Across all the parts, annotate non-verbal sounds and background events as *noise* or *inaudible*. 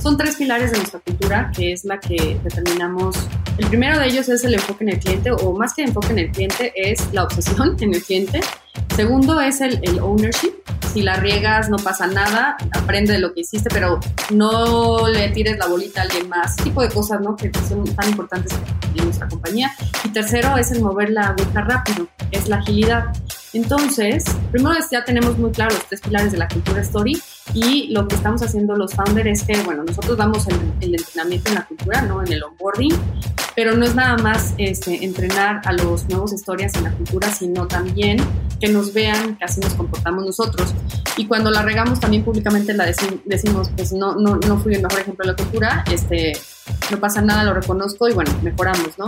Son tres pilares de nuestra cultura, que es la que determinamos. El primero de ellos es el enfoque en el cliente, o más que enfoque en el cliente, es la obsesión *laughs* en el cliente. Segundo es el, el ownership. Si la riegas, no pasa nada, aprende de lo que hiciste, pero no le tires la bolita a alguien más. Tipo de cosas, ¿no? Que son tan importantes en nuestra compañía. Y tercero es el mover la vuelta rápido, es la agilidad. Entonces, primero ya tenemos muy claro los tres pilares de la cultura story y lo que estamos haciendo los founders es que, bueno, nosotros damos el, el entrenamiento en la cultura, ¿no? En el onboarding, pero no es nada más este, entrenar a los nuevos historias en la cultura, sino también que nos vean que así nos comportamos nosotros. Y cuando la regamos también públicamente la decimos, pues no, no, no fui el mejor ejemplo de la cultura, este, no pasa nada, lo reconozco y bueno, mejoramos, ¿no?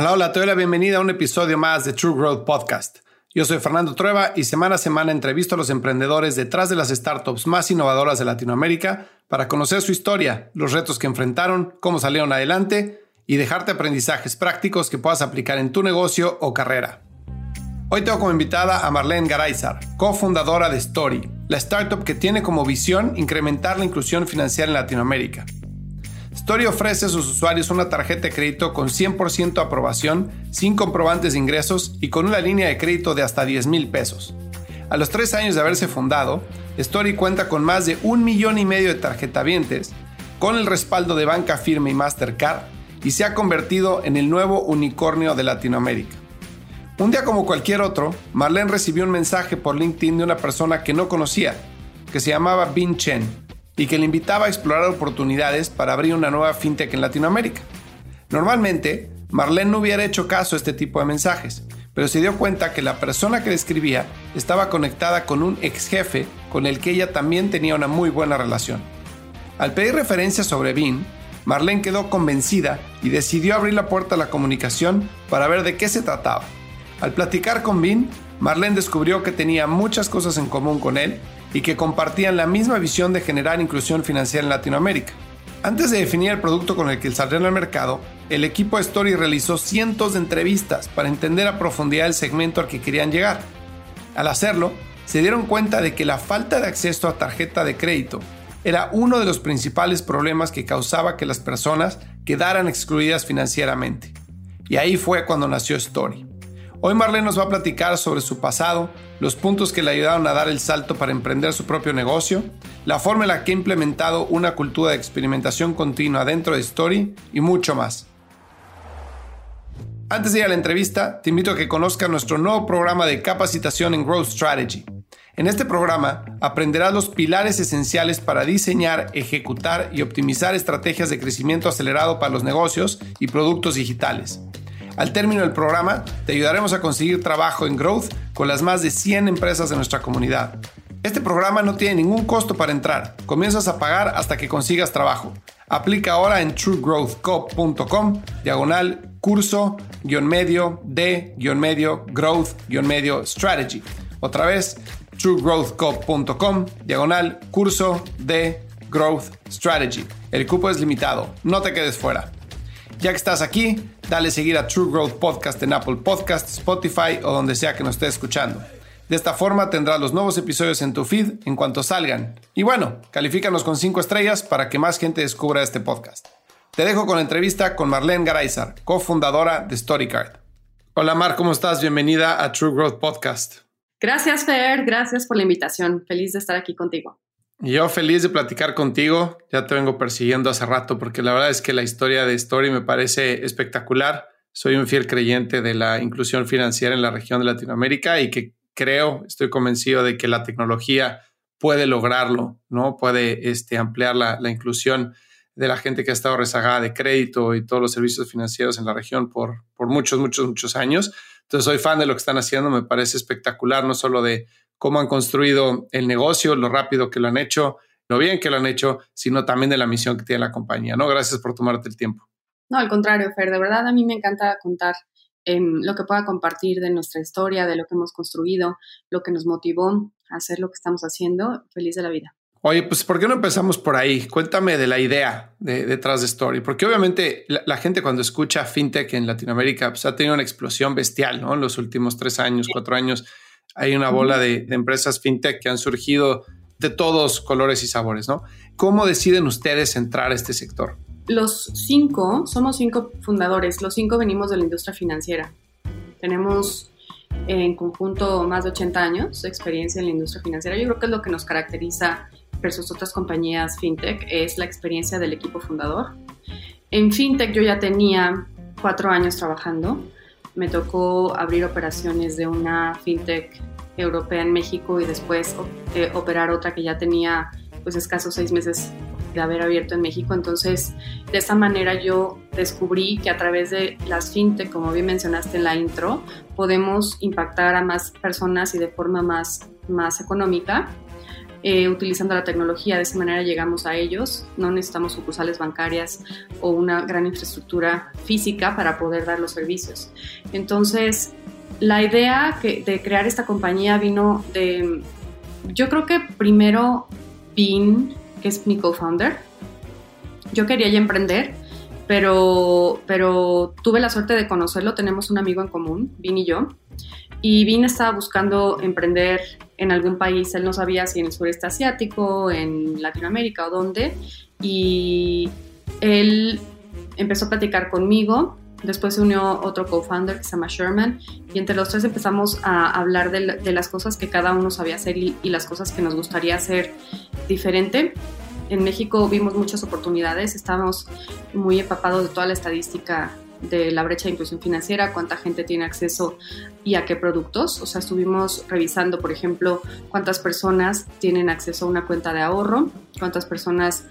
Hola, hola, te bienvenida a un episodio más de True Growth Podcast. Yo soy Fernando Trueba y semana a semana entrevisto a los emprendedores detrás de las startups más innovadoras de Latinoamérica para conocer su historia, los retos que enfrentaron, cómo salieron adelante y dejarte aprendizajes prácticos que puedas aplicar en tu negocio o carrera. Hoy tengo como invitada a Marlene Garaizar, cofundadora de Story, la startup que tiene como visión incrementar la inclusión financiera en Latinoamérica. Story ofrece a sus usuarios una tarjeta de crédito con 100% aprobación, sin comprobantes de ingresos y con una línea de crédito de hasta 10 mil pesos. A los tres años de haberse fundado, Story cuenta con más de un millón y medio de tarjetavientes, con el respaldo de Banca Firme y Mastercard, y se ha convertido en el nuevo unicornio de Latinoamérica. Un día como cualquier otro, Marlene recibió un mensaje por LinkedIn de una persona que no conocía, que se llamaba Bin Chen, y que le invitaba a explorar oportunidades para abrir una nueva fintech en Latinoamérica. Normalmente, Marlene no hubiera hecho caso a este tipo de mensajes, pero se dio cuenta que la persona que le escribía estaba conectada con un ex jefe con el que ella también tenía una muy buena relación. Al pedir referencias sobre Bean, Marlene quedó convencida y decidió abrir la puerta a la comunicación para ver de qué se trataba. Al platicar con Bean, Marlene descubrió que tenía muchas cosas en común con él y que compartían la misma visión de generar inclusión financiera en Latinoamérica. Antes de definir el producto con el que saldrían al mercado, el equipo de Story realizó cientos de entrevistas para entender a profundidad el segmento al que querían llegar. Al hacerlo, se dieron cuenta de que la falta de acceso a tarjeta de crédito era uno de los principales problemas que causaba que las personas quedaran excluidas financieramente. Y ahí fue cuando nació Story. Hoy Marlene nos va a platicar sobre su pasado, los puntos que le ayudaron a dar el salto para emprender su propio negocio, la forma en la que ha implementado una cultura de experimentación continua dentro de Story y mucho más. Antes de ir a la entrevista, te invito a que conozcas nuestro nuevo programa de capacitación en Growth Strategy. En este programa aprenderás los pilares esenciales para diseñar, ejecutar y optimizar estrategias de crecimiento acelerado para los negocios y productos digitales. Al término del programa, te ayudaremos a conseguir trabajo en Growth con las más de 100 empresas de nuestra comunidad. Este programa no tiene ningún costo para entrar. Comienzas a pagar hasta que consigas trabajo. Aplica ahora en truegrowthcop.com, diagonal curso, guion medio, de, guion medio, growth, guion medio, strategy. Otra vez, truegrowthcop.com, diagonal curso, de, growth, strategy. El cupo es limitado. No te quedes fuera. Ya que estás aquí, dale seguir a True Growth Podcast en Apple Podcast, Spotify o donde sea que nos estés escuchando. De esta forma tendrás los nuevos episodios en tu feed en cuanto salgan. Y bueno, califícanos con 5 estrellas para que más gente descubra este podcast. Te dejo con la entrevista con Marlene Garaizar, cofundadora de StoryCard. Hola Mar, ¿cómo estás? Bienvenida a True Growth Podcast. Gracias Fer, gracias por la invitación. Feliz de estar aquí contigo. Yo feliz de platicar contigo. Ya te vengo persiguiendo hace rato porque la verdad es que la historia de Story me parece espectacular. Soy un fiel creyente de la inclusión financiera en la región de Latinoamérica y que creo, estoy convencido de que la tecnología puede lograrlo, ¿no? Puede este, ampliar la, la inclusión de la gente que ha estado rezagada de crédito y todos los servicios financieros en la región por, por muchos, muchos, muchos años. Entonces soy fan de lo que están haciendo, me parece espectacular, no solo de cómo han construido el negocio, lo rápido que lo han hecho, lo bien que lo han hecho, sino también de la misión que tiene la compañía. ¿no? Gracias por tomarte el tiempo. No, al contrario, Fer, de verdad a mí me encanta contar em, lo que pueda compartir de nuestra historia, de lo que hemos construido, lo que nos motivó a hacer lo que estamos haciendo. Feliz de la vida. Oye, pues ¿por qué no empezamos por ahí? Cuéntame de la idea detrás de Story, porque obviamente la, gente cuando escucha fintech en Latinoamérica pues, ha tenido una explosión bestial, ¿no? En los últimos tres años, cuatro años, hay una bola de, de empresas fintech que han surgido de todos colores y sabores, ¿no? ¿Cómo deciden ustedes entrar a este sector? Los cinco, somos cinco fundadores, los cinco venimos de la industria financiera. Tenemos en conjunto más de 80 años de experiencia en la industria financiera. Yo creo que es lo que nos caracteriza versus otras compañías fintech, es la experiencia del equipo fundador. En fintech yo ya tenía cuatro años trabajando. Me tocó abrir operaciones de una fintech europea en México y después eh, operar otra que ya tenía pues escasos seis meses de haber abierto en México. Entonces, de esa manera yo descubrí que a través de las fintech, como bien mencionaste en la intro, podemos impactar a más personas y de forma más, más económica. Eh, utilizando la tecnología, de esa manera llegamos a ellos, no necesitamos sucursales bancarias o una gran infraestructura física para poder dar los servicios. Entonces, la idea de crear esta compañía vino de, yo creo que primero Vin que es mi co-founder. Yo quería ya emprender, pero, pero tuve la suerte de conocerlo. Tenemos un amigo en común, Vin y yo. Y Vin estaba buscando emprender en algún país. Él no sabía si en el sureste asiático, en Latinoamérica o dónde. Y él empezó a platicar conmigo. Después se unió otro co-founder que se llama Sherman y entre los tres empezamos a hablar de, las cosas que cada uno sabía hacer y, y, las cosas que nos gustaría hacer diferente. En México vimos muchas oportunidades, estábamos muy empapados de toda la estadística de la brecha de inclusión financiera, cuánta gente tiene acceso y a qué productos. O sea, estuvimos revisando, por ejemplo, cuántas personas tienen acceso a una cuenta de ahorro, cuántas personas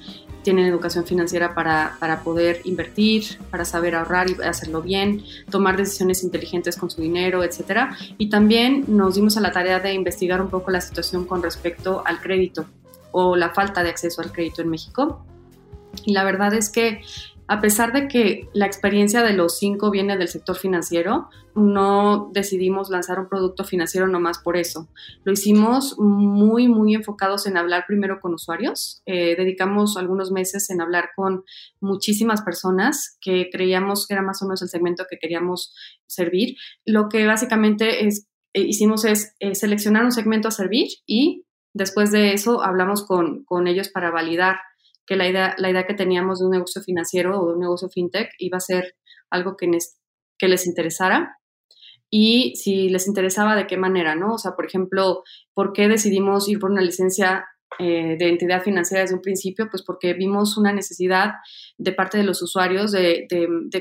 tienen educación financiera para, para, poder invertir, para saber ahorrar y hacerlo bien, tomar decisiones inteligentes con su dinero, etc. Y también nos dimos a la tarea de investigar un poco la situación con respecto al crédito o la falta de acceso al crédito en México. Y la verdad es que a pesar de que la experiencia de los cinco viene del sector financiero, no decidimos lanzar un producto financiero nomás por eso. Lo hicimos muy, muy enfocados en hablar primero con usuarios. Eh, dedicamos algunos meses en hablar con muchísimas personas que creíamos que era más o menos el segmento que queríamos servir. Lo que básicamente es, eh, hicimos es eh, seleccionar un segmento a servir y Después de eso hablamos con, ellos para validar que la idea, la idea que teníamos de un negocio financiero o de un negocio fintech iba a ser algo que, que les interesara y si les interesaba de qué manera, ¿no? O sea, por ejemplo, ¿por qué decidimos ir por una licencia eh, de entidad financiera desde un principio? Pues porque vimos una necesidad de parte de los usuarios de,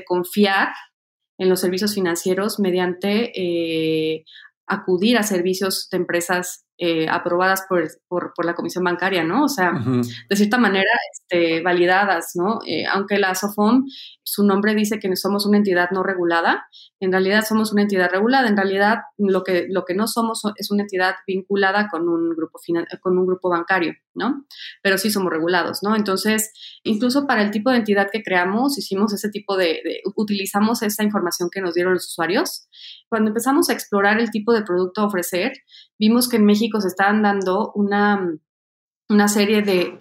confiar en los servicios financieros mediante eh, acudir a servicios de empresas eh, aprobadas por, por, la Comisión Bancaria, ¿no? O sea, de cierta manera este, validadas, ¿no? Eh, aunque la SOFOM, su nombre dice que somos una entidad no regulada, en realidad somos una entidad regulada, en realidad lo que, lo que no somos es una entidad vinculada con un grupo, con un grupo bancario, ¿no? Pero sí somos regulados, ¿no? Entonces, incluso para el tipo de entidad que creamos, hicimos ese tipo de, de utilizamos esa información que nos dieron los usuarios. Cuando empezamos a explorar el tipo de producto a ofrecer, vimos que en México se estaban dando una, una serie de,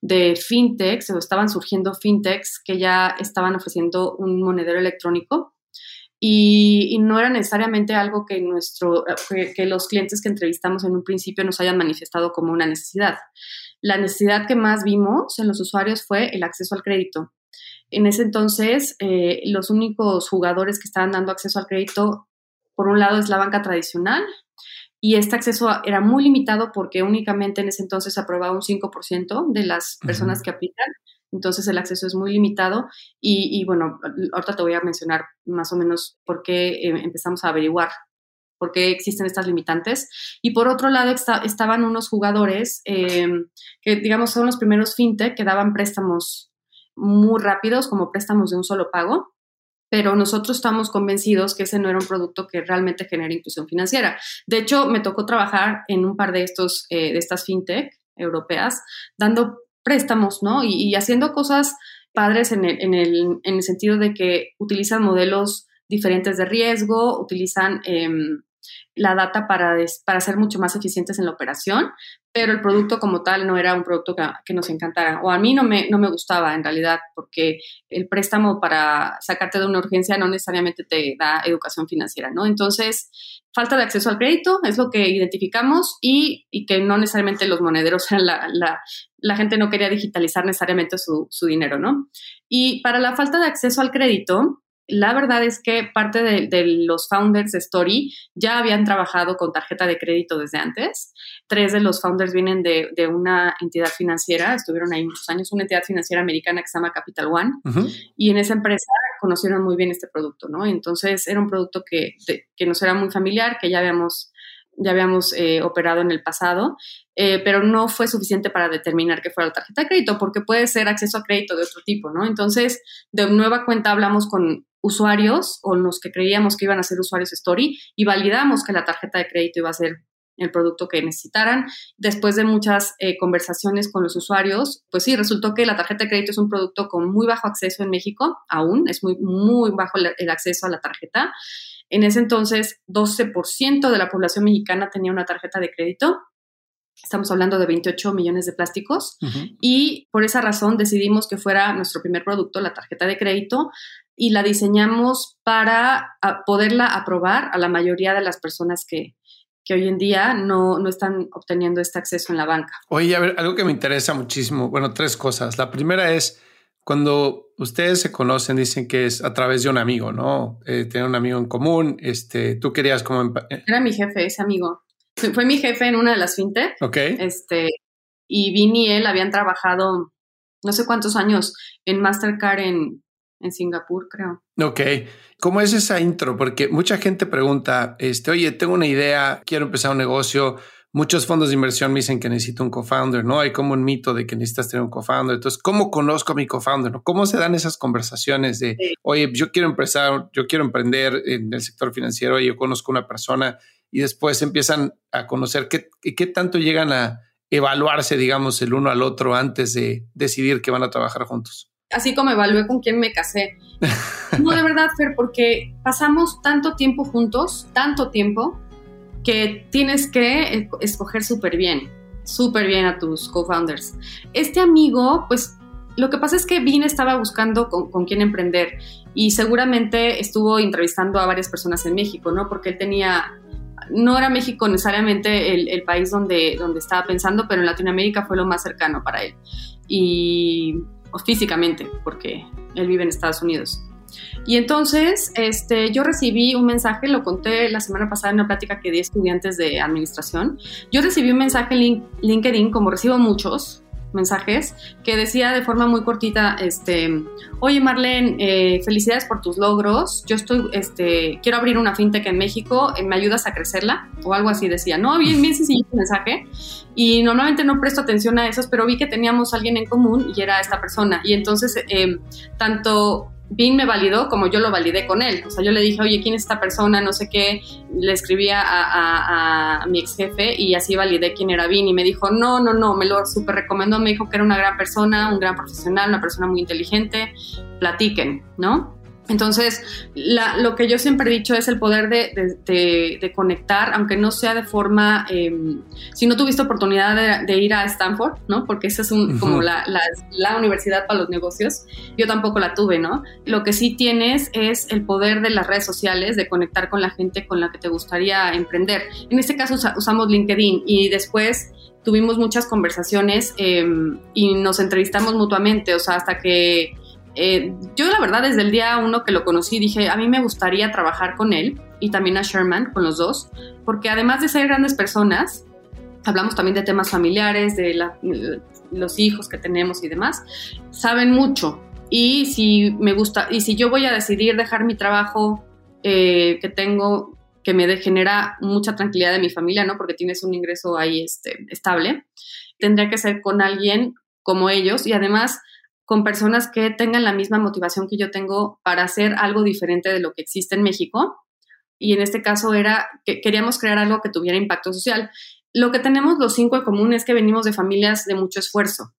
de, fintechs, o estaban surgiendo fintechs que ya estaban ofreciendo un monedero electrónico. Y, no era necesariamente algo que, nuestro, que, los clientes que entrevistamos en un principio nos hayan manifestado como una necesidad. La necesidad que más vimos en los usuarios fue el acceso al crédito. En ese entonces, eh, los únicos jugadores que estaban dando acceso al crédito, por un lado, es la banca tradicional, y este acceso era muy limitado porque únicamente en ese entonces aprobaba un 5% de las personas que aplican, entonces el acceso es muy limitado y, bueno, ahorita te voy a mencionar más o menos por qué eh, empezamos a averiguar por qué existen estas limitantes. Y por otro lado estaban unos jugadores em, que, digamos, son los primeros fintech que daban préstamos muy rápidos, como préstamos de un solo pago, pero nosotros estamos convencidos que ese no era un producto que realmente genere inclusión financiera. De hecho, me tocó trabajar en un par de, estos, eh, de estas fintech europeas, dando préstamos, ¿no? Y, haciendo cosas padres en el, en, el, en el, sentido de que utilizan modelos diferentes de riesgo, utilizan em, la data para, para ser mucho más eficientes en la operación, pero el producto como tal no era un producto que, nos encantara. O a mí no me, no me gustaba en realidad, porque el préstamo para sacarte de una urgencia no necesariamente te da educación financiera, ¿no? Entonces, falta de acceso al crédito es lo que identificamos y, que no necesariamente los monederos, la, la, la gente no quería digitalizar necesariamente su, su dinero, ¿no? Y para la falta de acceso al crédito, la verdad es que parte de, los founders de Story ya habían trabajado con tarjeta de crédito desde antes. Tres de los founders vienen de, una entidad financiera, estuvieron ahí muchos años, una entidad financiera americana que se llama Capital One, y en esa empresa conocieron muy bien este producto, ¿no? Entonces era un producto que, que nos era muy familiar, que ya habíamos ya habíamos eh, operado en el pasado, eh, pero no fue suficiente para determinar que fuera la tarjeta de crédito, porque puede ser acceso a crédito de otro tipo, ¿no? Entonces, de nueva cuenta hablamos con usuarios o los que creíamos que iban a ser usuarios Story y validamos que la tarjeta de crédito iba a ser el producto que necesitaran. Después de muchas eh, conversaciones con los usuarios, pues sí, resultó que la tarjeta de crédito es un producto con muy bajo acceso en México, aún es muy, muy bajo el acceso a la tarjeta. En ese entonces, 12% de la población mexicana tenía una tarjeta de crédito. Estamos hablando de 28 millones de plásticos y por esa razón decidimos que fuera nuestro primer producto, la tarjeta de crédito, y la diseñamos para poderla aprobar a la mayoría de las personas que, que hoy en día no, no, están obteniendo este acceso en la banca. Oye, a ver, algo que me interesa muchísimo, bueno, tres cosas. La primera es, cuando ustedes se conocen, dicen que es a través de un amigo, ¿no? Eh, tener un amigo en común, este, tú querías como... Eh, Era mi jefe, ese amigo. Fue, mi jefe en una de las fintech. Ok. Este, y Vini y él habían trabajado no sé cuántos años en Mastercard en, en Singapur, creo. Ok. ¿Cómo es esa intro? Porque mucha gente pregunta, este, oye, tengo una idea, quiero empezar un negocio, muchos fondos de inversión me dicen que necesito un co-founder, ¿no? Hay como un mito de que necesitas tener un co-founder. Entonces, ¿cómo conozco a mi co-founder? ¿Cómo se dan esas conversaciones de, oye, yo quiero empezar, yo quiero emprender en el sector financiero y yo conozco una persona y después empiezan a conocer qué, qué tanto llegan a evaluarse, digamos, el uno al otro antes de decidir que van a trabajar juntos? Así como evalué con quién me casé. No, de verdad, Fer, porque pasamos tanto tiempo juntos, tanto tiempo, que tienes que escoger súper bien, súper bien a tus co-founders. Este amigo, pues lo que pasa es que Vin estaba buscando con, quién emprender y seguramente estuvo entrevistando a varias personas en México, ¿no? Porque él tenía, no era México necesariamente el, país donde, donde estaba pensando, pero en Latinoamérica fue lo más cercano para él. Y físicamente, porque él vive en Estados Unidos. Y entonces, este, yo recibí un mensaje, lo conté la semana pasada en una plática que di a estudiantes de administración. Yo recibí un mensaje en LinkedIn, como recibo muchos mensajes, que decía de forma muy cortita, este, oye Marlene, eh, felicidades por tus logros. Yo estoy, este, quiero abrir una fintech en México, eh, ¿me ayudas a crecerla? O algo así decía. No, bien, bien sencillo mensaje. Y normalmente no presto atención a esos, pero vi que teníamos alguien en común y era esta persona. Y entonces, eh, tanto Bing me validó como yo lo validé con él. O sea, yo le dije, oye, ¿quién es esta persona? No sé qué. Le escribía a, mi ex jefe y así validé quién era Bing. Y me dijo, no, no, no, me lo súper recomendó. Me dijo que era una gran persona, un gran profesional, una persona muy inteligente. Platiquen, ¿no? Entonces, lo que yo siempre he dicho es el poder de, conectar, aunque no sea de forma, em, si no tuviste oportunidad de, ir a Stanford, ¿no? Porque esa es un, como la, universidad para los negocios, yo tampoco la tuve, ¿no? Lo que sí tienes es el poder de las redes sociales, de conectar con la gente con la que te gustaría emprender. En este caso usamos LinkedIn y después tuvimos muchas conversaciones em, y nos entrevistamos mutuamente, o sea, hasta que eh, yo la verdad desde el día uno que lo conocí dije, a mí me gustaría trabajar con él y también a Sherman, con los dos, porque además de ser grandes personas, hablamos también de temas familiares, de los hijos que tenemos y demás, saben mucho. Y si me gusta, y si yo voy a decidir dejar mi trabajo eh, que tengo, que me genera mucha tranquilidad de mi familia, ¿no? Porque tienes un ingreso ahí este, estable, tendría que ser con alguien como ellos y además con personas que tengan la misma motivación que yo tengo para hacer algo diferente de lo que existe en México. Y en este caso era que queríamos crear algo que tuviera impacto social. Lo que tenemos los cinco en común es que venimos de familias de mucho esfuerzo.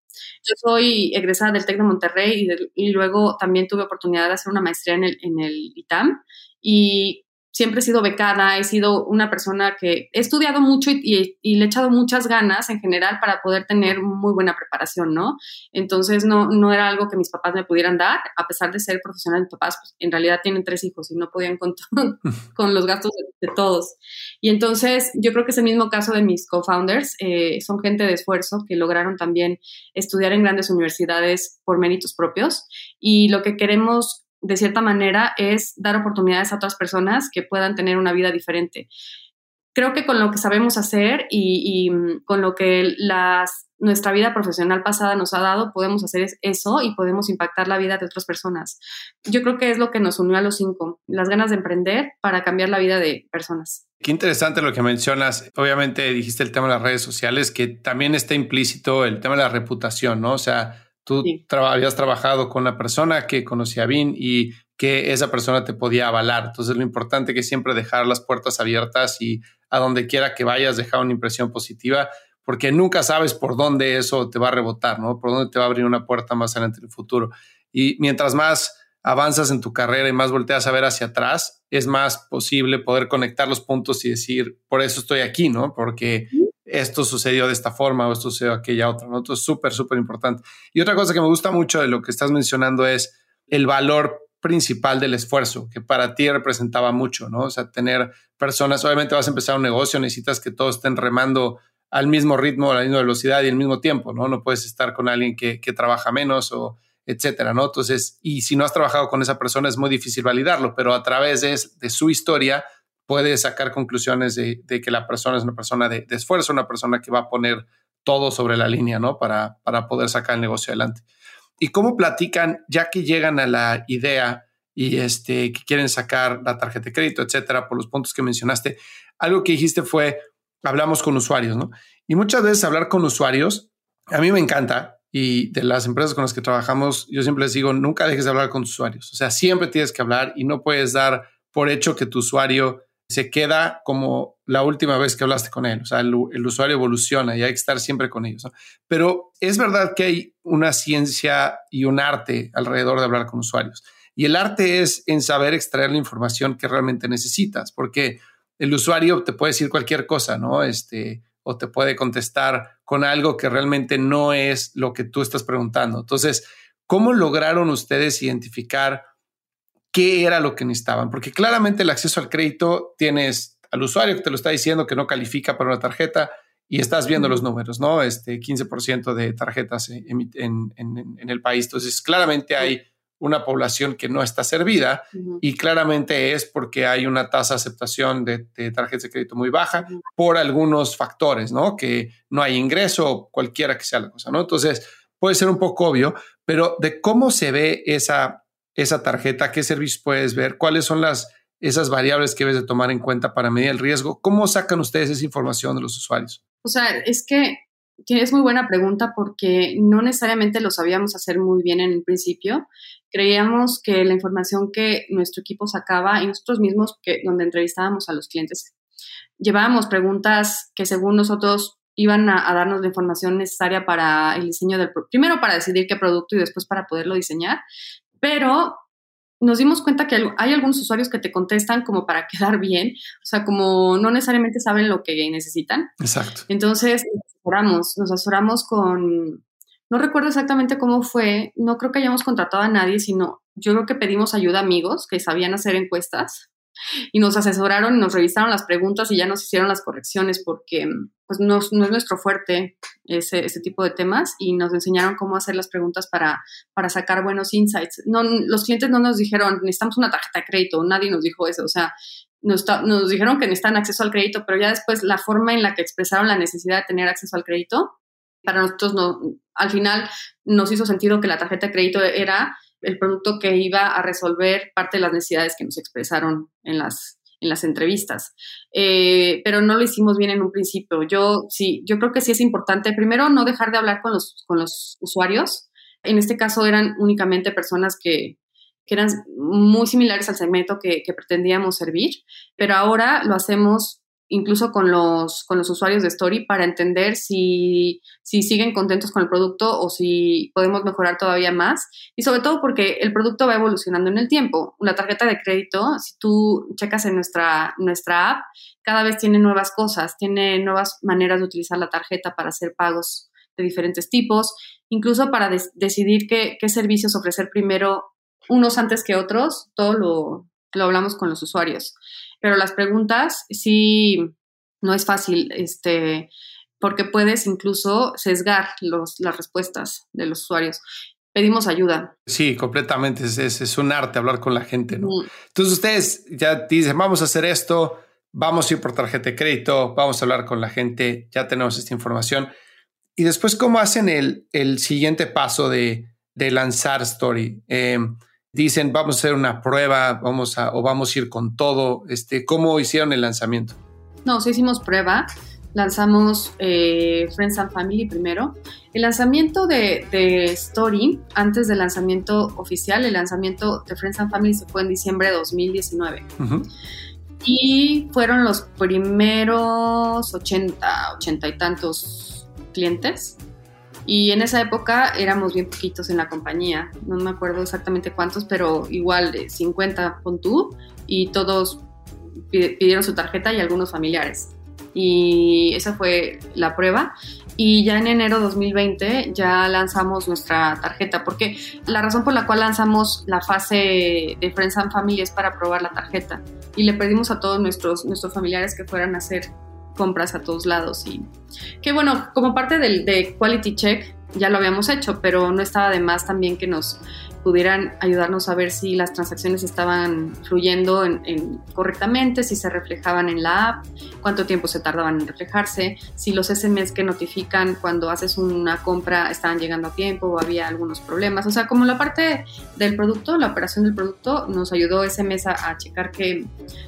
Yo soy egresada del TEC de Monterrey y, luego también tuve oportunidad de hacer una maestría en el, en el ITAM. Y siempre he sido becada, he sido una persona que he estudiado mucho y, le he echado muchas ganas en general para poder tener muy buena preparación, ¿no? Entonces no, no era algo que mis papás me pudieran dar, a pesar de ser profesional, mis papás pues, en realidad tienen tres hijos y no podían contar *laughs* con los gastos de, todos. Y entonces yo creo que es el mismo caso de mis co-founders, eh, son gente de esfuerzo que lograron también estudiar en grandes universidades por méritos propios y lo que queremos de cierta manera, es dar oportunidades a otras personas que puedan tener una vida diferente. Creo que con lo que sabemos hacer y, mm, con lo que las, nuestra vida profesional pasada nos ha dado, podemos hacer eso y podemos impactar la vida de otras personas. Yo creo que es lo que nos unió a los cinco, las ganas de emprender para cambiar la vida de personas. Qué interesante lo que mencionas. Obviamente dijiste el tema de las redes sociales, que también está implícito el tema de la reputación, ¿no? O sea, Tú habías trabajado con una persona que conocía bien y que esa persona te podía avalar. Entonces, lo importante es siempre dejar las puertas abiertas y a donde quiera que vayas, dejar una impresión positiva, porque nunca sabes por dónde eso te va a rebotar, ¿no? Por dónde te va a abrir una puerta más adelante en el futuro. Y mientras más avanzas en tu carrera y más volteas a ver hacia atrás, es más posible poder conectar los puntos y decir, por eso estoy aquí, ¿no? Porque esto sucedió de esta forma o esto sucedió aquella otra, ¿no? Es súper, súper importante. Y otra cosa que me gusta mucho de lo que estás mencionando es el valor principal del esfuerzo, que para ti representaba mucho, ¿no? O sea, tener personas, obviamente vas a empezar un negocio, necesitas que todos estén remando al mismo ritmo, a la misma velocidad y al mismo tiempo, ¿no? No puedes estar con alguien que, que trabaja menos o etcétera, ¿no? Entonces, y si no has trabajado con esa persona es muy difícil validarlo, pero a través de, de su historia puede sacar conclusiones de, que la persona es una persona de, esfuerzo, una persona que va a poner todo sobre la línea, ¿no? Para, para poder sacar el negocio adelante. ¿Y cómo platican, ya que llegan a la idea y este, que quieren sacar la tarjeta de crédito, etcétera, por los puntos que mencionaste? Algo que dijiste fue, hablamos con usuarios, ¿no? Y muchas veces hablar con usuarios, a mí me encanta, y de las empresas con las que trabajamos, yo siempre les digo, nunca dejes de hablar con tus usuarios. O sea, siempre tienes que hablar y no puedes dar por hecho que tu usuario se queda como la última vez que hablaste con él. O sea, el, usuario evoluciona y hay que estar siempre con ellos. Pero es verdad que hay una ciencia y un arte alrededor de hablar con usuarios. Y el arte es en saber extraer la información que realmente necesitas, porque el usuario te puede decir cualquier cosa, ¿no? Este, o te puede contestar con algo que realmente no es lo que tú estás preguntando. Entonces, ¿cómo lograron ustedes identificar qué era lo que necesitaban, porque claramente el acceso al crédito tienes al usuario que te lo está diciendo que no califica para una tarjeta y estás viendo los números, ¿no? Este 15% de tarjetas en, en, el país. Entonces, claramente hay una población que no está servida y claramente es porque hay una tasa de aceptación de, tarjetas de crédito muy baja por algunos factores, ¿no? Que no hay ingreso, cualquiera que sea la cosa, ¿no? Entonces, puede ser un poco obvio, pero de cómo se ve esa esa tarjeta, qué servicios puedes ver, cuáles son las, esas variables que debes de tomar en cuenta para medir el riesgo. ¿Cómo sacan ustedes esa información de los usuarios? O sea, es que es muy buena pregunta porque no necesariamente lo sabíamos hacer muy bien en el principio. Creíamos que la información que nuestro equipo sacaba y nosotros mismos, que, donde entrevistábamos a los clientes, llevábamos preguntas que según nosotros iban a, a, darnos la información necesaria para el diseño del primero para decidir qué producto y después para poderlo diseñar, pero nos dimos cuenta que hay algunos usuarios que te contestan como para *laughs* quedar bien, o sea, como no necesariamente saben lo que necesitan. Exacto. Entonces, nos asesoramos, nos asesoramos con, no recuerdo exactamente cómo fue, no creo que hayamos contratado a nadie, sino yo creo que pedimos ayuda a amigos que sabían hacer encuestas y nos asesoraron, nos revisaron las preguntas y ya nos hicieron las correcciones porque pues no, es nuestro fuerte ese, tipo de temas y nos enseñaron cómo hacer las preguntas para, para sacar buenos insights. No, los clientes no nos dijeron, necesitamos una tarjeta de crédito, nadie nos dijo eso, o sea, nos, nos dijeron que necesitan acceso al crédito, pero ya después la forma en la que expresaron la necesidad de tener acceso al crédito, para nosotros no, al final nos hizo sentido que la tarjeta de crédito era el producto que iba a resolver parte de las necesidades que nos expresaron en las, en las entrevistas. Eh, pero no lo hicimos bien en un principio. Yo sí, yo creo que sí es importante, primero, no dejar de hablar con los, con los usuarios. En este caso eran únicamente personas que, que eran muy similares al segmento que, que, pretendíamos servir, pero ahora lo hacemos incluso con los, con los usuarios de Story para entender si, si siguen contentos con el producto o si podemos mejorar todavía más. Y sobre todo porque el producto va evolucionando en el tiempo. La tarjeta de crédito, si tú checas en nuestra, nuestra app, cada vez tiene nuevas cosas, tiene nuevas maneras de utilizar la tarjeta para hacer pagos de diferentes tipos, incluso para decidir qué, qué servicios ofrecer primero unos antes que otros, todo lo, lo hablamos con los usuarios. Pero las preguntas sí no es fácil, este, porque puedes incluso sesgar los, las respuestas de los usuarios. Pedimos ayuda. Sí, completamente. Es, es, un arte hablar con la gente, ¿no? Entonces ustedes ya dicen, vamos a hacer esto, vamos a ir por tarjeta de crédito, vamos a hablar con la gente, ya tenemos esta información. Y después, ¿cómo hacen el, el siguiente paso de, de lanzar Story? Eh, dicen vamos a hacer una prueba, vamos a o vamos a ir con todo. Este, ¿cómo hicieron el lanzamiento? No, sí hicimos prueba. Lanzamos eh, Friends and Family primero. El lanzamiento de, Story, antes del lanzamiento oficial, el lanzamiento de Friends and Family se fue en diciembre de 2019. Y fueron los primeros 80, 80 y tantos clientes y en esa época éramos bien poquitos en la compañía, no me acuerdo exactamente cuántos, pero igual 50 con tú y todos pidieron su tarjeta y algunos familiares. Y esa fue la prueba. Y ya en enero de 2020 ya lanzamos nuestra tarjeta, porque la razón por la cual lanzamos la fase de Friends and Family es para probar la tarjeta. Y le pedimos a todos nuestros, nuestros familiares que fueran a hacer compras a todos lados. Y que bueno, como parte del de Quality Check ya lo habíamos hecho, pero no estaba de más también que nos pudieran ayudarnos a ver si las transacciones estaban fluyendo en, correctamente, si se reflejaban en la app, cuánto tiempo se tardaban en reflejarse, si los SMS que notifican cuando haces una compra estaban llegando a tiempo o había algunos problemas. O sea, como la parte del producto, la operación del producto, nos ayudó ese mes a, checar que,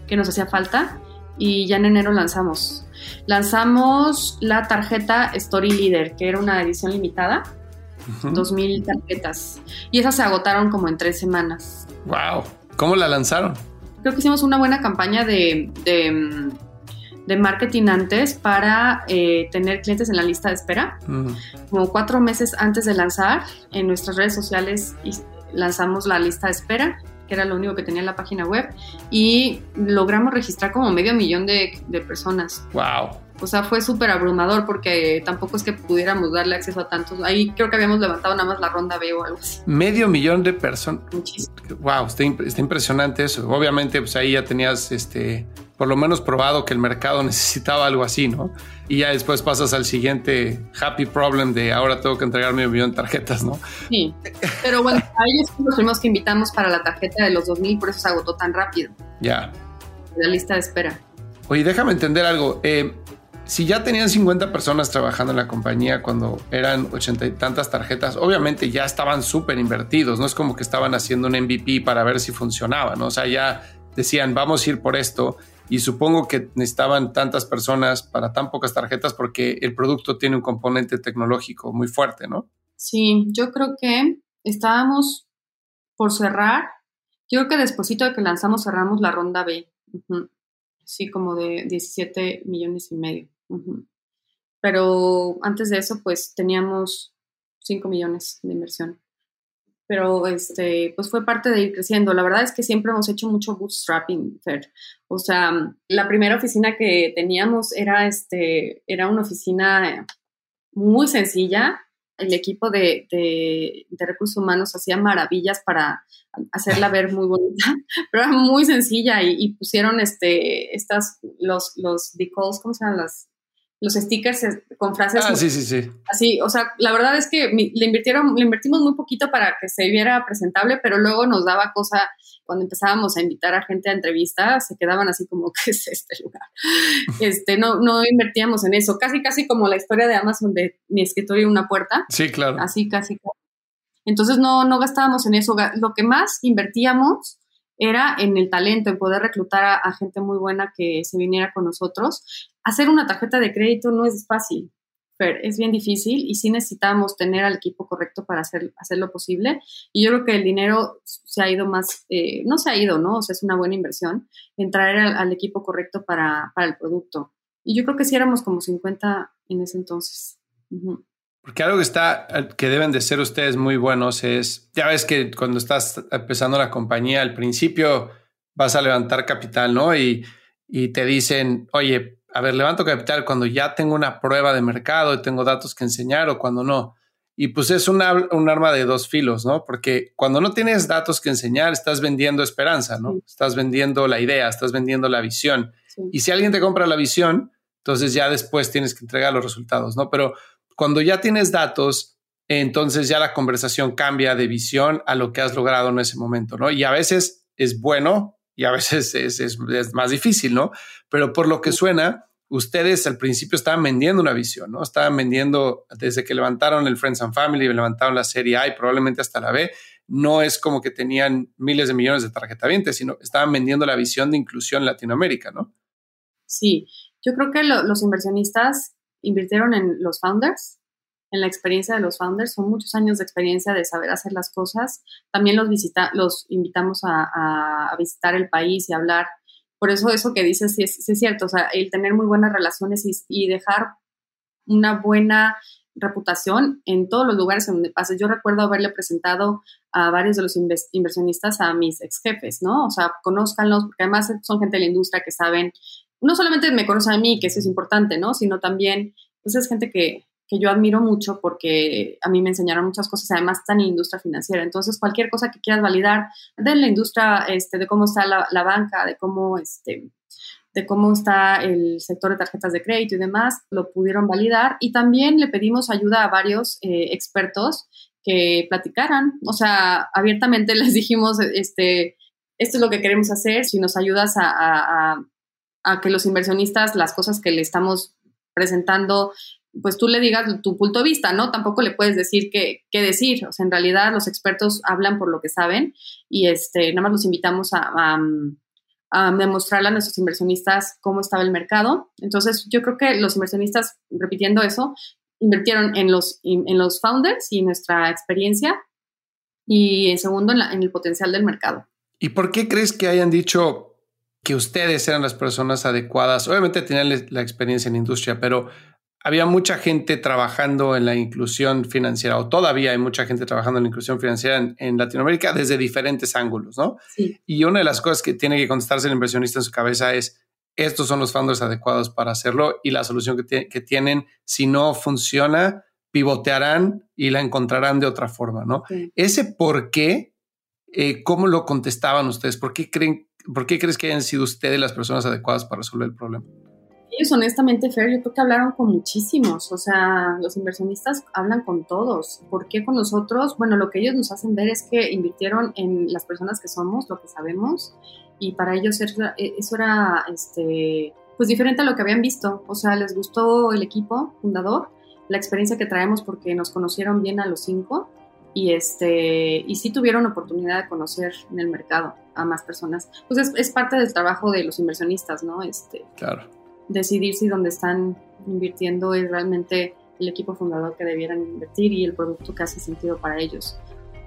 que nos hacía falta y ya en enero lanzamos. Lanzamos la tarjeta Story Leader, que era una edición limitada, 2000 tarjetas. Y esas se agotaron como en tres semanas. ¡Wow! ¿Cómo la lanzaron? Creo que hicimos una buena campaña de, de, marketing antes para eh, tener clientes en la lista de espera. Como cuatro meses antes de lanzar, en nuestras redes sociales lanzamos la lista de espera que era lo único que tenía en la página web, y logramos registrar como medio millón de, de personas. ¡Wow! O sea, fue súper abrumador porque tampoco es que pudiéramos darle acceso a tantos. Ahí creo que habíamos levantado nada más la ronda B o algo así. Medio millón de personas. Muchísimo. Wow, está, está, impresionante eso. Obviamente, pues ahí ya tenías este, por lo menos probado que el mercado necesitaba algo así, ¿no? y ya después pasas al siguiente happy problem de ahora tengo que entregar mi millón de tarjetas, ¿no? Sí, pero bueno, a ellos los fuimos que invitamos para la tarjeta de los 2000, por eso se agotó tan rápido. Ya. La lista de espera. Oye, déjame entender algo. Eh, si ya tenían 50 personas trabajando en la compañía cuando eran 80 y tantas tarjetas, obviamente ya estaban súper invertidos, no es como que estaban haciendo un MVP para ver si funcionaba, ¿no? O sea, ya decían, vamos a ir por esto y supongo que necesitaban tantas personas para tan pocas tarjetas porque el producto tiene un componente tecnológico muy fuerte, ¿no? Sí, yo creo que estábamos por cerrar. Yo creo que despuesito de que lanzamos cerramos la ronda B. Sí, como de 17 millones y medio. Pero antes de eso, pues teníamos 5 millones de inversión pero este, pues fue parte de ir creciendo. La verdad es que siempre hemos hecho mucho bootstrapping, Fer. O sea, la primera oficina que teníamos era, este, era una oficina muy sencilla. El equipo de, de, recursos humanos hacía maravillas para hacerla ver muy bonita, *laughs* pero era muy sencilla y, pusieron este, estas, los, los decals, ¿cómo se llaman? Las, los stickers con frases. Ah, sí, sí, sí. Así, o sea, la verdad es que le invirtieron, le invertimos muy poquito para que se viera presentable, pero luego nos daba cosa cuando empezábamos a invitar a gente a entrevistas, se quedaban así como, *laughs* ¿qué es este lugar? Este, no, no invertíamos en eso. Casi, casi como la historia de Amazon de mi escritorio y una puerta. Sí, claro. Así, casi. Entonces no, no gastábamos en eso. Lo que más invertíamos era en el talento, en poder reclutar a, gente muy buena que se viniera con nosotros. Hacer una tarjeta de crédito no es fácil, pero es bien difícil y sí necesitamos tener al equipo correcto para hacer, hacerlo posible. Y yo creo que el dinero se ha ido más, eh, no se ha ido, ¿no? O sea, es una buena inversión en traer al, equipo correcto para, para, el producto. Y yo creo que sí éramos como 50 en ese entonces. Porque algo que está, que deben de ser ustedes muy buenos es, ya ves que cuando estás empezando la compañía, al principio vas a levantar capital, ¿no? Y, y te dicen, oye, a ver, levanto capital cuando ya tengo una prueba de mercado y tengo datos que enseñar o cuando no. Y pues es un arma de dos filos, ¿no? Porque cuando no tienes datos que enseñar, estás vendiendo esperanza, ¿no? Estás vendiendo la idea, estás vendiendo la visión. Y si alguien te compra la visión, entonces ya después tienes que entregar los resultados, ¿no? Pero cuando ya tienes datos, entonces ya la conversación cambia de visión a lo que has logrado en ese momento, ¿no? Y a veces es bueno y a veces es, más difícil, ¿no? Pero por lo que suena, ustedes al principio estaban vendiendo una visión, ¿no? Estaban vendiendo desde que levantaron el Friends and Family, levantaron la serie A y probablemente hasta la B. No es como que tenían miles de millones de tarjetavientes, sino estaban vendiendo la visión de inclusión en Latinoamérica, ¿no? Sí, yo creo que los inversionistas invirtieron en los founders, en la experiencia de los founders. Son muchos años de experiencia de saber hacer las cosas. También los, visita, los invitamos a, visitar el país y hablar. Por eso eso que dices sí es, cierto, o sea, el tener muy buenas relaciones y, dejar una buena reputación en todos los lugares en donde pases. Yo recuerdo haberle presentado a varios de los inversionistas a mis ex jefes, ¿no? O sea, conózcanlos, porque además son gente de la industria que saben, no solamente me conocen a mí, que eso es importante, ¿no? Sino también, pues es gente que, que yo admiro mucho porque a mí me enseñaron muchas cosas, además están en industria financiera. Entonces, cualquier cosa que quieras validar de la industria, este, de cómo está la, banca, de cómo, este, de cómo está el sector de tarjetas de crédito y demás, lo pudieron validar. Y también le pedimos ayuda a varios eh, expertos que platicaran. O sea, abiertamente *laughs* les dijimos, este, esto es lo que queremos hacer, si nos ayudas a que los inversionistas, las cosas que le estamos presentando pues tú le digas tu punto de vista, ¿no? Tampoco le puedes decir qué, qué decir. O sea, en realidad los expertos hablan por lo que saben y este, nada más los invitamos a, a, demostrarle a nuestros inversionistas cómo estaba el mercado. Entonces, yo creo que los inversionistas, repitiendo eso, invirtieron en los, en los founders y nuestra experiencia y en segundo, en, en el potencial del mercado. ¿Y por qué crees que hayan dicho que ustedes eran las personas adecuadas? Obviamente tenían la experiencia en industria, pero había mucha gente trabajando en la inclusión financiera, o todavía hay mucha gente trabajando en la inclusión financiera en, Latinoamérica desde diferentes ángulos, ¿no? Sí. Y una de las cosas que tiene que contestarse el inversionista en su cabeza es, estos son los fondos adecuados para hacerlo y la solución que, tienen, si no funciona, pivotearán y la encontrarán de otra forma, ¿no? Ese por qué, eh, ¿cómo lo contestaban ustedes? ¿Por qué creen, por qué crees que hayan sido ustedes las personas adecuadas para resolver el problema? ellos honestamente, Fer, yo creo que hablaron con muchísimos, o sea, los inversionistas hablan con todos. ¿Por qué con nosotros? Bueno, lo que ellos nos hacen ver es que invirtieron en las personas que somos, lo que sabemos, y para ellos e, eso era, este, pues diferente a lo que habían visto. O sea, les gustó el equipo fundador, la experiencia que traemos porque nos conocieron bien a los cinco y este y sí tuvieron oportunidad de conocer en el mercado a más personas. Pues es, es parte del trabajo de los inversionistas, ¿no? Este, claro decidir si donde están invirtiendo es realmente el equipo fundador que debieran invertir y el producto que hace sentido para ellos.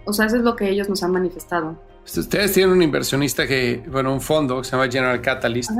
O sea, eso es lo que ellos nos han manifestado. Pues ustedes tienen un inversionista que, bueno, un fondo que se llama General Catalyst,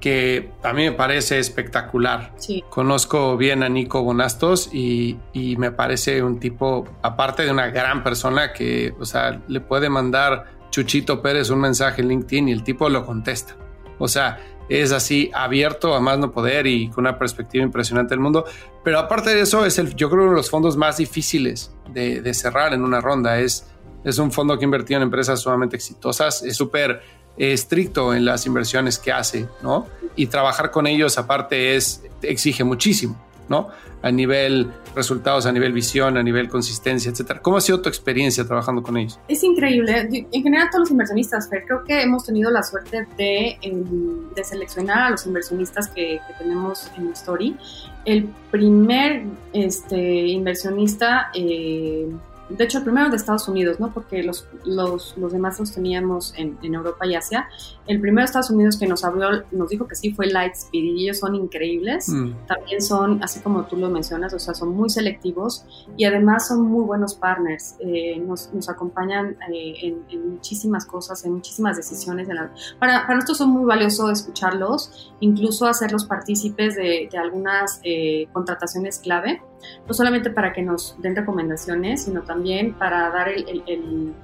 que a mí me parece espectacular. Sí. Conozco bien a Nico Bonastos y, y, me parece un tipo, aparte de una gran persona que, o sea, le puede mandar Chuchito Pérez un mensaje en LinkedIn y el tipo lo contesta. O sea, es así abierto a más no poder y con una perspectiva impresionante del mundo. Pero aparte de eso, es el, yo creo uno de los fondos más difíciles de, cerrar en una ronda. Es, es un fondo que ha invertido en empresas sumamente exitosas, es súper estricto en las inversiones que hace, ¿no? Y trabajar con ellos aparte es, exige muchísimo. ¿no? A nivel resultados, a nivel visión, a nivel consistencia, etcétera. ¿Cómo ha sido tu experiencia trabajando con ellos? Es increíble. En general, todos los inversionistas, Fer, creo que hemos tenido la suerte de, em, de seleccionar a los inversionistas que, tenemos en Story. El primer este, inversionista, eh, de hecho el primero de Estados Unidos, ¿no? Porque los, los, los demás los teníamos en, en, Europa y Asia. El primero de Estados Unidos que nos habló, nos dijo que sí fue Lightspeed y ellos son increíbles. Mm. También son, así como tú lo mencionas, o sea, son muy selectivos y además son muy buenos partners. Eh, nos, nos, acompañan eh, en, en, muchísimas cosas, en muchísimas decisiones. para, para nosotros son muy valioso escucharlos, incluso hacerlos partícipes de, de algunas eh, contrataciones clave no solamente para que nos den recomendaciones, sino también para dar el,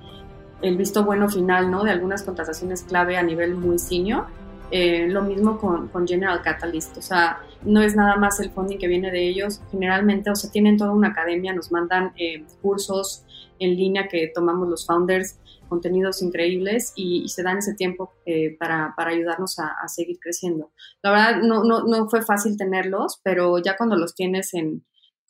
visto bueno final ¿no? de algunas contrataciones clave a nivel muy senior. Eh, lo mismo con, General Catalyst, o sea, no es nada más el funding que viene de ellos, generalmente, o sea, tienen toda una academia, nos mandan eh, cursos en línea que tomamos los founders, contenidos increíbles y, se dan ese tiempo eh, para, ayudarnos a, seguir creciendo. La verdad, no fue fácil tenerlos, pero ya cuando los tienes en,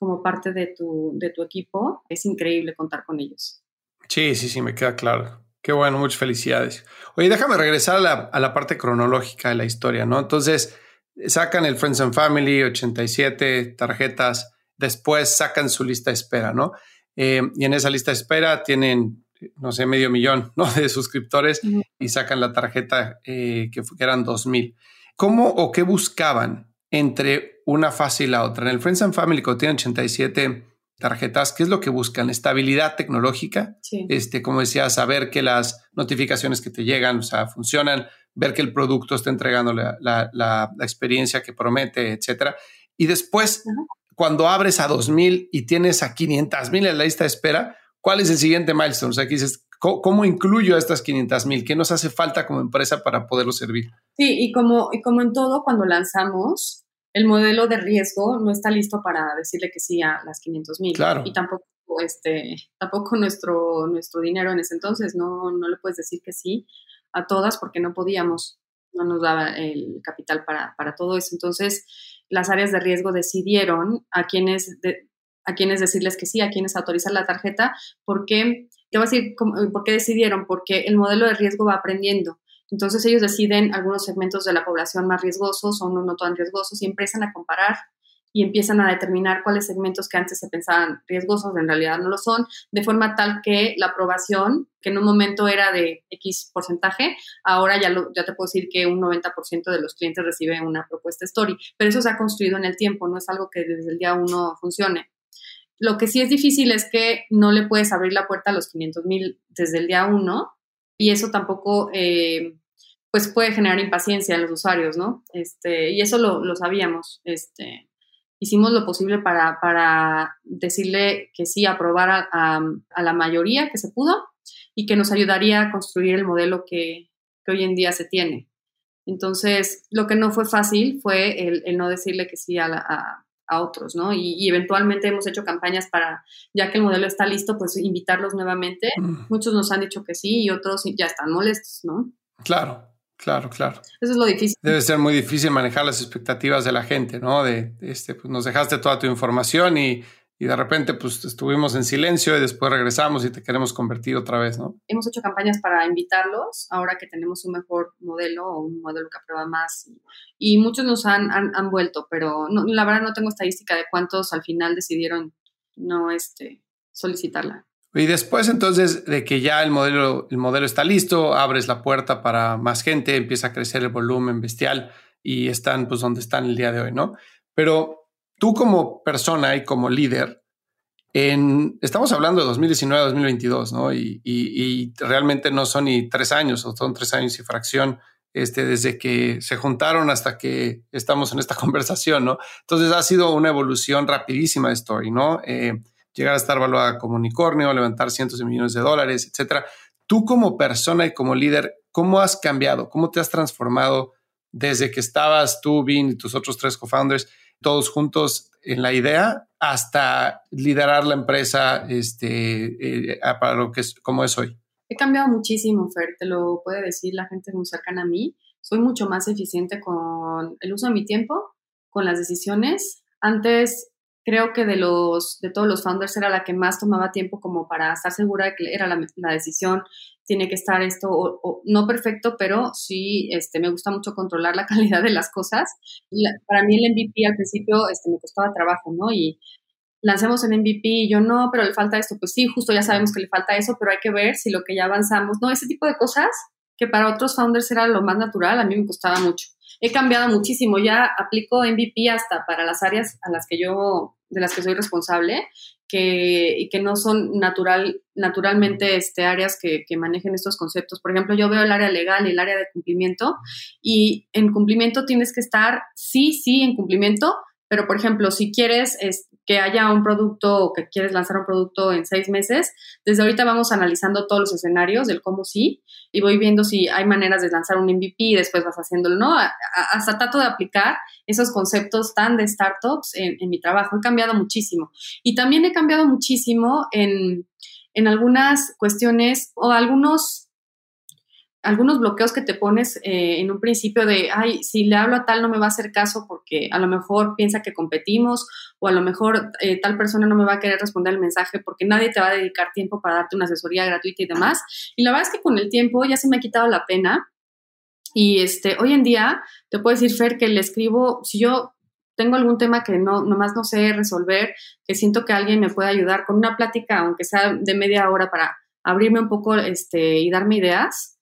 como parte de tu, de tu equipo, es increíble contar con ellos. Sí, sí, sí, me queda claro. Qué bueno, muchas felicidades. Oye, déjame regresar a la, a la parte cronológica de la historia, ¿no? Entonces, sacan el Friends and Family, 87 tarjetas, después sacan su lista de espera, ¿no? Eh, y en esa lista de espera tienen, no sé, medio millón *laughs* ¿no? de suscriptores y sacan la tarjeta eh, que, que, eran 2000. ¿Cómo o qué buscaban entre una fase y la otra. En el Friends and Family, cuando tienen 87 tarjetas, ¿qué es lo que buscan? Estabilidad tecnológica. Este, como decía, saber que las notificaciones que te llegan, o sea, funcionan, ver que el producto está entregando la, la, experiencia que promete, etcétera. Y después, cuando abres a 2000 y tienes a 500 mil en la lista de espera, ¿cuál es el siguiente milestone? O sea, aquí dices, ¿cómo, incluyo a estas 500 mil? ¿Qué nos hace falta como empresa para poderlo servir? Sí, y como, y como en todo, cuando lanzamos, el modelo de riesgo no está listo para decirle que sí a las 500 mil. Claro. Y tampoco, este, tampoco nuestro, nuestro dinero en ese entonces, no, no le puedes decir que sí a todas porque no podíamos, no nos daba el capital para, para todo eso. Entonces, las áreas de riesgo decidieron a quienes, a quienes decirles que sí, a quienes autorizar la tarjeta, porque, te voy a decir por qué decidieron, porque el modelo de riesgo va aprendiendo. Entonces ellos deciden algunos segmentos de la población más riesgosos o no, tan riesgosos y empiezan a comparar y empiezan a determinar cuáles segmentos que antes se pensaban riesgosos en realidad no lo son, de forma tal que la aprobación, que en un momento era de X porcentaje, ahora ya, lo, ya te puedo decir que un 90% de los clientes recibe una propuesta story, pero eso se ha construido en el tiempo, no es algo que desde el día uno funcione. Lo que sí es difícil es que no le puedes abrir la puerta a los 500 mil desde el día uno y eso tampoco eh, pues puede generar impaciencia en los usuarios, ¿no? Este, y eso lo, lo sabíamos. Este, hicimos lo posible para, para decirle que sí, aprobar a, a, la mayoría que se pudo y que nos ayudaría a construir el modelo que, que hoy en día se tiene. Entonces, lo que no fue fácil fue el, no decirle que sí a, a, a otros, ¿no? Y, y, eventualmente hemos hecho campañas para, ya que el modelo está listo, pues invitarlos nuevamente. Mm. Muchos nos han dicho que sí y otros ya están molestos, ¿no? Claro, Claro, claro. Eso es lo difícil. Debe ser muy difícil manejar las expectativas de la gente, ¿no? De, este, pues nos dejaste toda tu información y, y, de repente pues estuvimos en silencio y después regresamos y te queremos convertir otra vez, ¿no? Hemos hecho campañas para invitarlos ahora que tenemos un mejor modelo o un modelo que aprueba más y, muchos nos han, han, han vuelto, pero no, la verdad no tengo estadística de cuántos al final decidieron no este, solicitarla. Y después entonces de que ya el modelo, el modelo está listo, abres la puerta para más gente, empieza a crecer el volumen bestial y están pues donde están el día de hoy, ¿no? Pero tú como persona y como líder, en, estamos hablando de 2019-2022, ¿no? Y, y, realmente no son ni tres años, o son tres años y fracción, este, desde que se juntaron hasta que estamos en esta *laughs* conversación, ¿no? Entonces ha sido una evolución rapidísima de Story, ¿no? Eh, llegar a estar valuada como unicornio, levantar cientos de millones de dólares, etcétera. Tú como persona y como líder, ¿cómo has cambiado? ¿Cómo te has transformado desde que estabas tú, Vin y tus otros tres co-founders, todos juntos en la idea, hasta liderar la empresa este, eh, para lo que es como es hoy? He cambiado muchísimo, Fer, te lo puede decir la gente muy cercana a mí. Soy mucho más eficiente con el uso de mi tiempo, con las decisiones. Antes creo que de los de todos los founders era la que más tomaba tiempo como para estar segura de que era la, la decisión tiene que estar esto no perfecto pero sí este me gusta mucho controlar la *laughs* calidad de las cosas. Para mí el MVP al principio este me costaba trabajo no y lancemos en MVP y yo no, pero le falta esto, pues sí, justo ya sabemos que le falta eso, pero hay que ver si lo que ya avanzamos, no, ese tipo de cosas que para otros founders era lo más natural, a mí me costaba mucho. He cambiado muchísimo, ya aplico MVP hasta para las áreas a las que yo, de las que soy responsable, que, y que no son natural, naturalmente este, áreas que, que manejen estos conceptos. Por ejemplo, yo veo el área legal y el área de cumplimiento, y en cumplimiento tienes que estar, sí, sí, en cumplimiento, pero, por ejemplo, si quieres que haya un producto o que quieres lanzar un producto en seis meses, desde ahorita vamos analizando todos los escenarios del cómo sí y voy viendo si hay maneras de lanzar un MVP y después vas haciéndolo, ¿no? Hasta trato de aplicar esos conceptos tan de startups en, en mi trabajo. He cambiado muchísimo. Y también he cambiado muchísimo en, en algunas cuestiones o algunos algunos bloqueos que te pones eh, en un principio de, ay, si le hablo a tal no me va a hacer caso porque a lo mejor piensa que competimos o a lo mejor eh, tal persona no me va a querer responder el mensaje porque nadie te va a dedicar tiempo para darte una asesoría gratuita y demás. Y la verdad es que con el tiempo ya se me ha quitado la pena. Y este, hoy en día te puedo decir, Fer, que le escribo, si yo tengo algún tema que no, nomás no sé resolver, que siento que alguien me puede ayudar con una plática, aunque sea de media hora para abrirme un poco este, y darme ideas,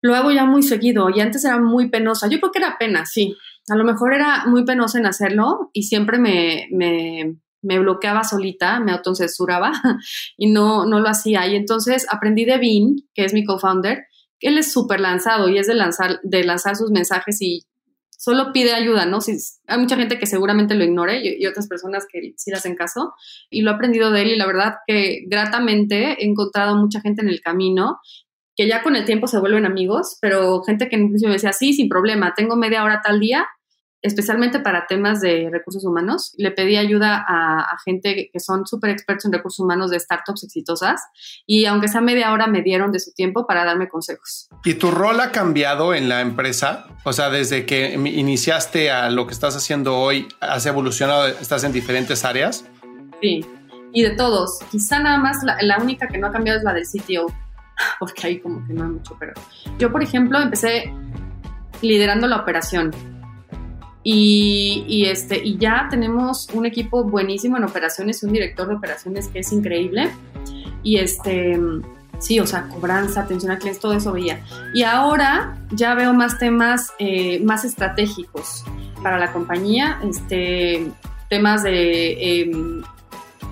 lo hago ya muy seguido y antes era muy penosa. Yo creo que era pena, sí. A lo mejor era muy penosa en hacerlo y siempre me, me, me bloqueaba solita, me autocensuraba *laughs* y no, no lo hacía. Y entonces aprendí de Bean, que es mi co-founder, él es súper lanzado y es de lanzar, de lanzar sus mensajes y solo pide ayuda, ¿no? Si, hay mucha gente que seguramente lo ignore y, y, otras personas que sí le hacen caso y lo he aprendido de él y la verdad que gratamente he encontrado mucha gente en el camino que ya con el tiempo se vuelven amigos, pero gente que en principio me decía, sí, sin problema, tengo media hora tal día, especialmente para temas de recursos humanos. Le pedí ayuda a, gente que son súper expertos en recursos humanos de startups exitosas y aunque sea media hora me dieron de su tiempo para darme consejos. ¿Y tu rol ha cambiado en la empresa? O sea, desde que iniciaste a lo que estás haciendo hoy, ¿has evolucionado? ¿Estás en diferentes áreas? Sí, y de todos. Quizá nada más la, la única que no ha cambiado es la del CTO *laughs* porque ahí como que no hay mucho, pero yo, por ejemplo, empecé liderando la operación. Y, este, y ya tenemos un equipo buenísimo en operaciones, un director de operaciones que es increíble. Y este, sí, o sea, cobranza, atención al cliente, todo eso veía. Y ahora ya veo más temas eh, más estratégicos para la compañía, este, temas de eh,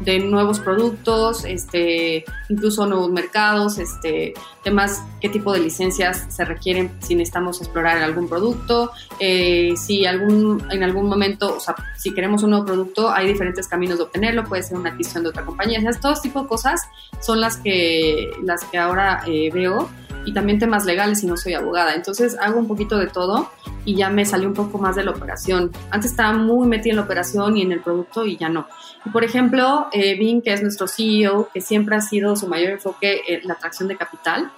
de nuevos productos, este, incluso nuevos mercados, este, temas, qué tipo de licencias se requieren si necesitamos explorar algún producto, eh, si algún, en algún momento, o sea, si queremos un nuevo producto, hay diferentes caminos de obtenerlo, puede ser una adquisición de otra compañía, o todo tipo de cosas son las que, las que ahora eh, veo y también temas legales si no soy abogada. Entonces hago un poquito de todo y ya me salió un poco más de la operación. Antes estaba muy metida en la operación y en el producto y ya no. Y por ejemplo, eh, Vin, que es nuestro CEO, que siempre ha sido su mayor enfoque en la atracción de capital,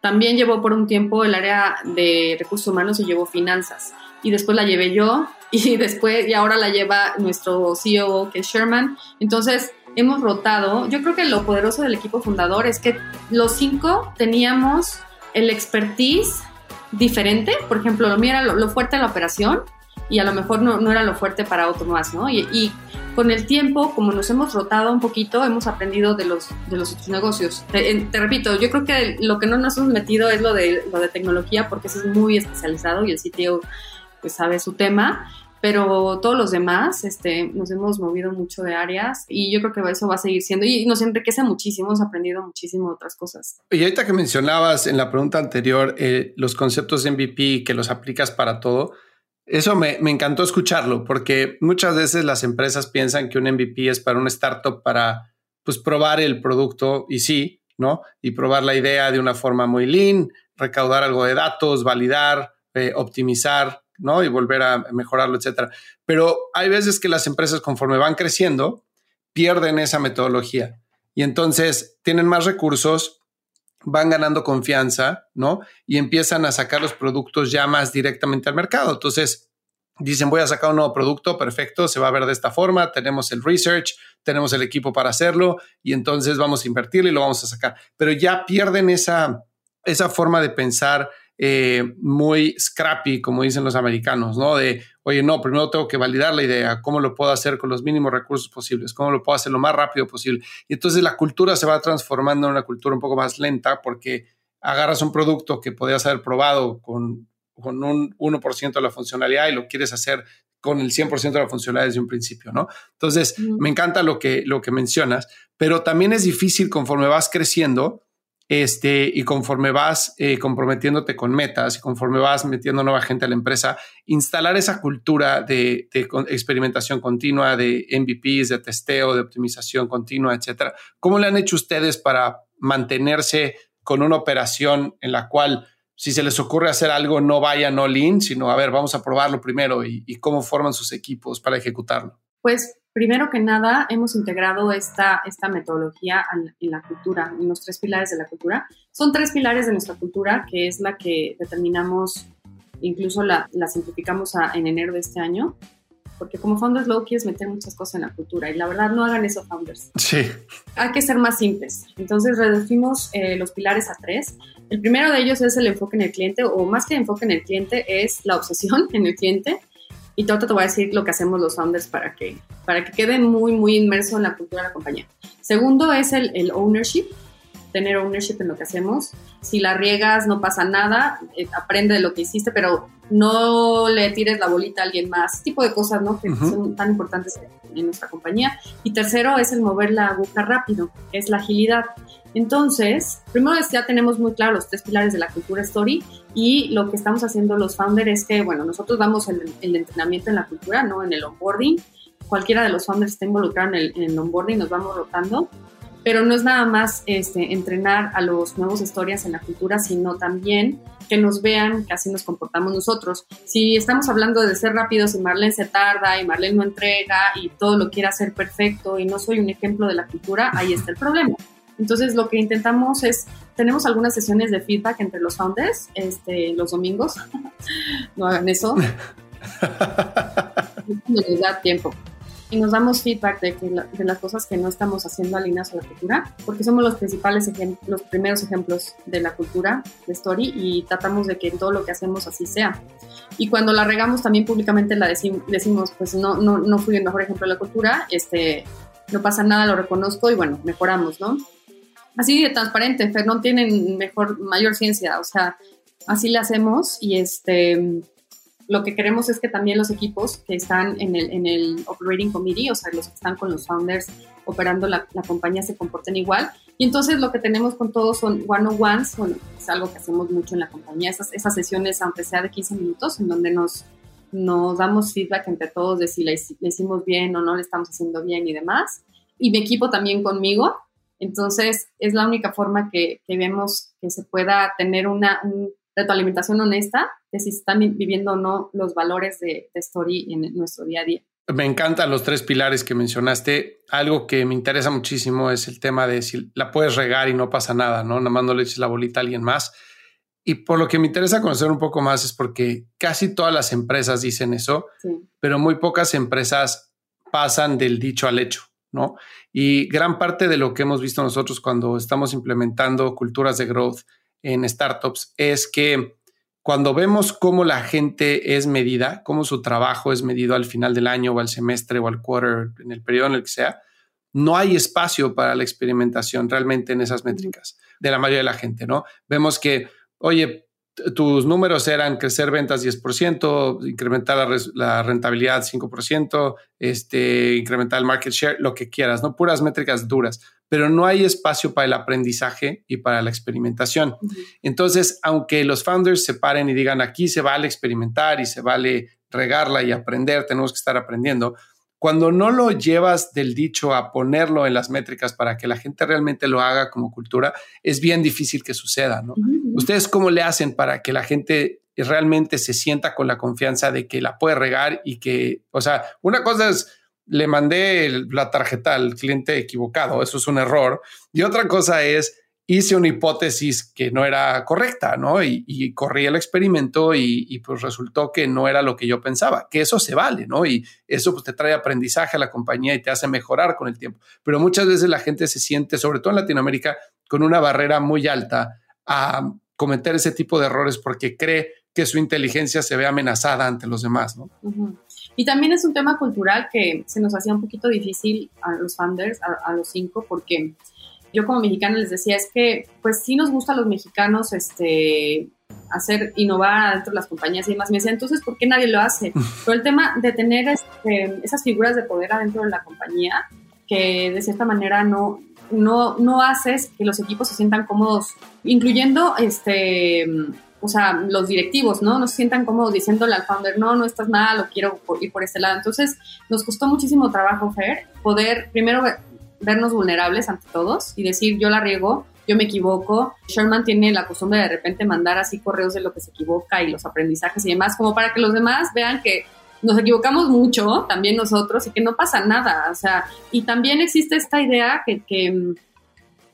también llevó por un tiempo el área de recursos humanos y llevó finanzas. Y después la llevé yo *laughs* y después y ahora la lleva nuestro CEO que es Sherman. Entonces, hemos rotado. Yo creo que lo poderoso del equipo fundador es que los cinco teníamos el expertise diferente. Por ejemplo, lo mío era lo, fuerte en la operación y a lo mejor no, no, era lo fuerte para otro más, ¿no? Y, y, con el tiempo, como nos hemos rotado un poquito, hemos aprendido de los, de los otros negocios. Te, te, repito, yo creo que lo que no nos hemos metido es lo de, lo de tecnología porque eso es muy especializado y el sitio pues sabe su tema, pero todos los demás este, nos hemos movido mucho de áreas y yo creo que eso va a seguir siendo y nos enriquece muchísimo, hemos aprendido muchísimo otras cosas. Y ahorita que mencionabas en la pregunta anterior eh, los conceptos de MVP que los aplicas para todo, eso me, me, encantó escucharlo porque muchas veces las empresas piensan que un MVP es para un startup para pues probar el producto y sí, ¿no? Y probar la idea de una forma muy lean, recaudar algo de datos, validar, eh, optimizar, ¿no? Y volver a mejorarlo, etcétera. Pero hay veces que las empresas, conforme van creciendo, pierden esa metodología y entonces tienen más recursos, van ganando confianza, ¿no? Y empiezan a sacar los productos ya más directamente al mercado. Entonces, dicen, voy a sacar un nuevo producto, perfecto, se va a ver de esta forma, tenemos el research, tenemos el equipo para hacerlo y entonces vamos a invertirlo y lo vamos a sacar. Pero ya pierden esa, esa forma de pensar eh, muy scrappy, como dicen los americanos, ¿no? De, oye, no, primero tengo que validar la idea, cómo lo puedo hacer con los mínimos recursos posibles, cómo lo puedo hacer lo más rápido posible. Y entonces la cultura se va transformando en una cultura un poco más lenta porque agarras un producto que podías haber probado con, con un 1% de la funcionalidad y lo quieres hacer con el 100% de la funcionalidad desde un principio, ¿no? Entonces, me encanta lo que, lo que mencionas, pero también es difícil conforme vas creciendo este, y conforme vas eh, comprometiéndote con metas y conforme vas metiendo nueva gente a la empresa, instalar esa cultura de, experimentación continua, de MVPs, de testeo, de optimización continua, etcétera. ¿Cómo le han hecho ustedes para mantenerse con una operación en la cual si se les ocurre hacer algo no vaya no lean, sino a ver, vamos a probarlo primero y cómo forman sus equipos para ejecutarlo? Pues Primero que nada, hemos integrado esta, esta metodología en la cultura, en los tres pilares de la cultura. Son tres pilares de nuestra cultura, que es la que determinamos, incluso la, la simplificamos en enero de este año, porque como founders low quieres meter muchas cosas en la cultura y la verdad no hagan eso founders. Sí. Hay que ser más simples. Entonces reducimos eh, los pilares a tres. El primero de ellos es el enfoque en el cliente o más que enfoque en el cliente es la obsesión en el cliente y todo te voy a decir lo que hacemos los founders para que, para que quede muy, muy inmerso en la cultura de la compañía. Segundo es el, el ownership, tener ownership en lo que hacemos. Si la riegas, no pasa nada, eh, aprende de lo que hiciste, pero no le tires la bolita a alguien más, ese tipo de cosas, ¿no? Que son tan importantes en nuestra compañía. Y tercero es el mover la aguja rápido, es la agilidad. Entonces, primero ya tenemos muy claro los tres pilares de la cultura story y lo que estamos haciendo los founders es que, bueno, nosotros damos el, entrenamiento en la cultura, ¿no? En el onboarding. Cualquiera de los founders está involucrado en el, en el onboarding, nos vamos rotando pero no es nada más este, entrenar a los nuevos historias en la cultura, sino también que nos vean que así nos comportamos nosotros. Si estamos hablando de ser rápidos y Marlene se tarda y Marlene no entrega y todo lo quiere hacer perfecto y no soy un ejemplo de la cultura, ahí está el problema. Entonces, lo que intentamos es, tenemos algunas sesiones de feedback entre los founders, este, los domingos. *laughs* no hagan eso. *laughs* no nos da tiempo. Y nos damos feedback de, que de las cosas que no estamos haciendo alineadas a la cultura, porque somos los principales los primeros ejemplos de la cultura de Story y tratamos de que todo lo que hacemos así sea. Y cuando la regamos también públicamente la decimos, pues no, no, no fui el mejor ejemplo de la cultura, este, no pasa nada, lo reconozco y bueno, mejoramos, ¿no? así de transparente, no tienen mejor, mayor ciencia, o sea, así le hacemos y este, lo que queremos es que también los equipos que están en el, en el Operating Committee, o sea, los que están con los founders operando la, la compañía, se comporten igual. Y entonces lo que tenemos con todos son one-on-ones, bueno, es algo que hacemos mucho en la compañía, esas, esas sesiones, aunque sea de 15 minutos, en donde nos, nos damos feedback entre todos de si le, le hicimos bien o no le estamos haciendo bien y demás. Y mi equipo también conmigo, entonces, es la única forma que, vemos que se pueda tener una retroalimentación honesta de si están viviendo o no los valores de, Story en nuestro día a día. Me encantan los tres pilares que mencionaste. Algo que me interesa muchísimo es el tema de si la puedes regar y no pasa nada, ¿no? Nada más no le eches la bolita a alguien más. Y por lo que me interesa conocer un poco más es porque casi todas las empresas dicen eso, pero muy pocas empresas pasan del dicho al hecho. ¿no? Y gran parte de lo que hemos visto nosotros cuando estamos implementando culturas de growth en startups es que cuando vemos cómo la gente es medida, cómo su trabajo es medido al final del año o al semestre o al quarter, en el periodo en el que sea, no hay espacio para la experimentación realmente en esas métricas de la mayoría de la gente, ¿no? Vemos que, oye, tus números eran crecer ventas 10%, incrementar la, rentabilidad 5%, este, incrementar el market share, lo que quieras, ¿no? Puras métricas duras, pero no hay espacio para el aprendizaje y para la experimentación. Entonces, aunque los founders se paren y digan aquí se vale experimentar y se vale regarla y aprender, tenemos que estar aprendiendo, cuando no lo llevas del dicho a ponerlo en las métricas para que la gente realmente lo haga como cultura, es bien difícil que suceda, ¿no? ¿Ustedes cómo le hacen para que la gente realmente se sienta con la confianza de que la puede regar y que, o sea, una cosa es, le mandé la tarjeta al cliente equivocado, eso es un error, y otra cosa es, hice una hipótesis que no era correcta, ¿no? Y, corrí el experimento y, pues resultó que no era lo que yo pensaba, que eso se vale, ¿no? Y eso pues te trae aprendizaje a la compañía y te hace mejorar con el tiempo. Pero muchas veces la gente se siente, sobre todo en Latinoamérica, con una barrera muy alta a, cometer ese tipo de errores porque cree que su inteligencia se ve amenazada ante los demás, ¿no? Y también es un tema cultural que se nos hacía un poquito difícil a los founders, a, los cinco, porque yo como mexicana les decía, es que pues sí nos gusta a los mexicanos este, hacer, innovar dentro de las compañías y demás. Me decía, entonces, ¿por qué nadie lo hace? *laughs* Pero el tema de tener este, esas figuras de poder adentro de la compañía, que de cierta manera no, no, no haces que los equipos se sientan cómodos, incluyendo este o sea, los directivos, ¿no? No se sientan cómodos diciéndole al founder, no, no estás mal, o quiero ir por este lado. Entonces, nos costó muchísimo trabajo, Fer, poder primero vernos vulnerables ante todos y decir, yo la riego, yo me equivoco. Sherman tiene la costumbre de, de repente mandar así correos de lo que se equivoca y los aprendizajes y demás, como para que los demás vean que nos equivocamos mucho, también nosotros, y que no pasa nada. O sea, y también existe esta idea que, que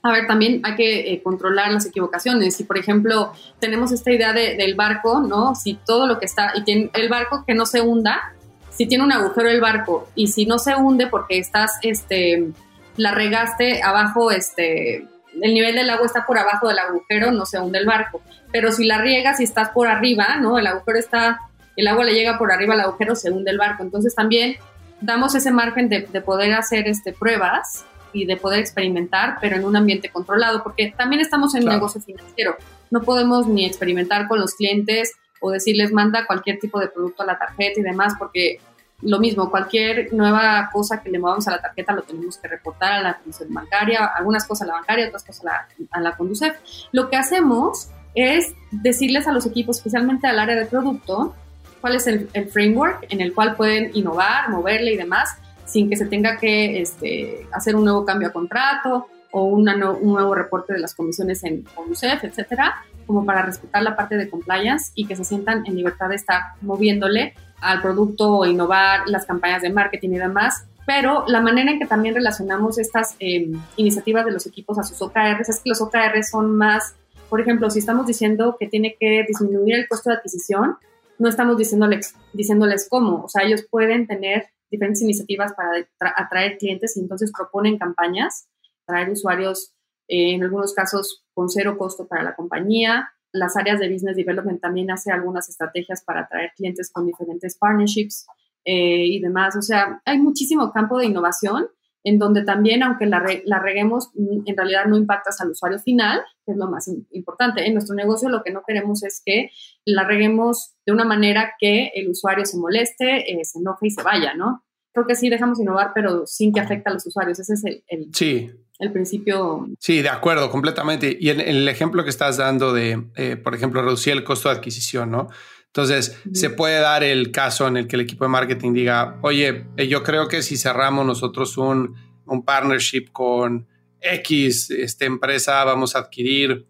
a ver, también hay que eh, controlar las equivocaciones. Si, por ejemplo, tenemos esta idea del barco, ¿no? Si todo lo que está, y tiene el barco que no se hunda, si tiene un agujero el barco, y si no se hunde porque estás, este, la regaste abajo, este, el nivel del agua está por abajo del agujero, no se hunde el barco. Pero si la riegas y estás por arriba, ¿no? El agujero está, el agua le llega por arriba al agujero, se hunde el barco. Entonces también damos ese margen de, de poder hacer este, pruebas y de poder experimentar, pero en un ambiente controlado, porque también estamos en un negocio financiero. No podemos ni experimentar con los clientes o decirles manda cualquier tipo de producto a la tarjeta y demás, porque lo mismo, cualquier nueva cosa que le movamos a la tarjeta lo tenemos que reportar a la comisión bancaria, algunas cosas a la bancaria, otras cosas a la, la Conducef. Lo que hacemos es decirles a los equipos, especialmente al área de producto, cuál es el, el framework en el cual pueden innovar, moverle y demás, sin que se tenga que este, hacer un nuevo cambio a contrato o un nuevo reporte de las comisiones en UCEF, etcétera, como para respetar la parte de compliance y que se sientan en libertad de estar moviéndole al producto o innovar las campañas de marketing y demás. Pero la manera en que también relacionamos estas em, iniciativas de los equipos a sus OKRs es que los OKRs son más, por ejemplo, si estamos diciendo que tiene que disminuir el costo de adquisición, no estamos diciéndoles, diciéndoles cómo. O sea, ellos pueden tener diferentes iniciativas para atraer clientes y entonces proponen campañas, atraer usuarios, eh, en algunos casos con cero costo para la compañía. Las áreas de Business Development también hace algunas estrategias para atraer clientes con diferentes partnerships eh, y demás. O sea, hay muchísimo campo de innovación en donde también, aunque la, la, reguemos, mm, en realidad no impactas al usuario final, que es lo más importante. En nuestro negocio lo que no queremos es que la reguemos de una manera que el usuario se moleste, eh, se enoje y se vaya, ¿no? Creo que sí dejamos innovar, pero sin que afecte a los usuarios. Ese es el, sí. El principio. Sí, de acuerdo, completamente. Y en, el ejemplo que estás dando de, eh, por ejemplo, reducir el costo de adquisición, ¿no? Entonces, se puede dar el caso en el que el equipo de marketing diga, oye, eh, yo creo que si cerramos nosotros un, un partnership con X esta empresa, vamos a adquirir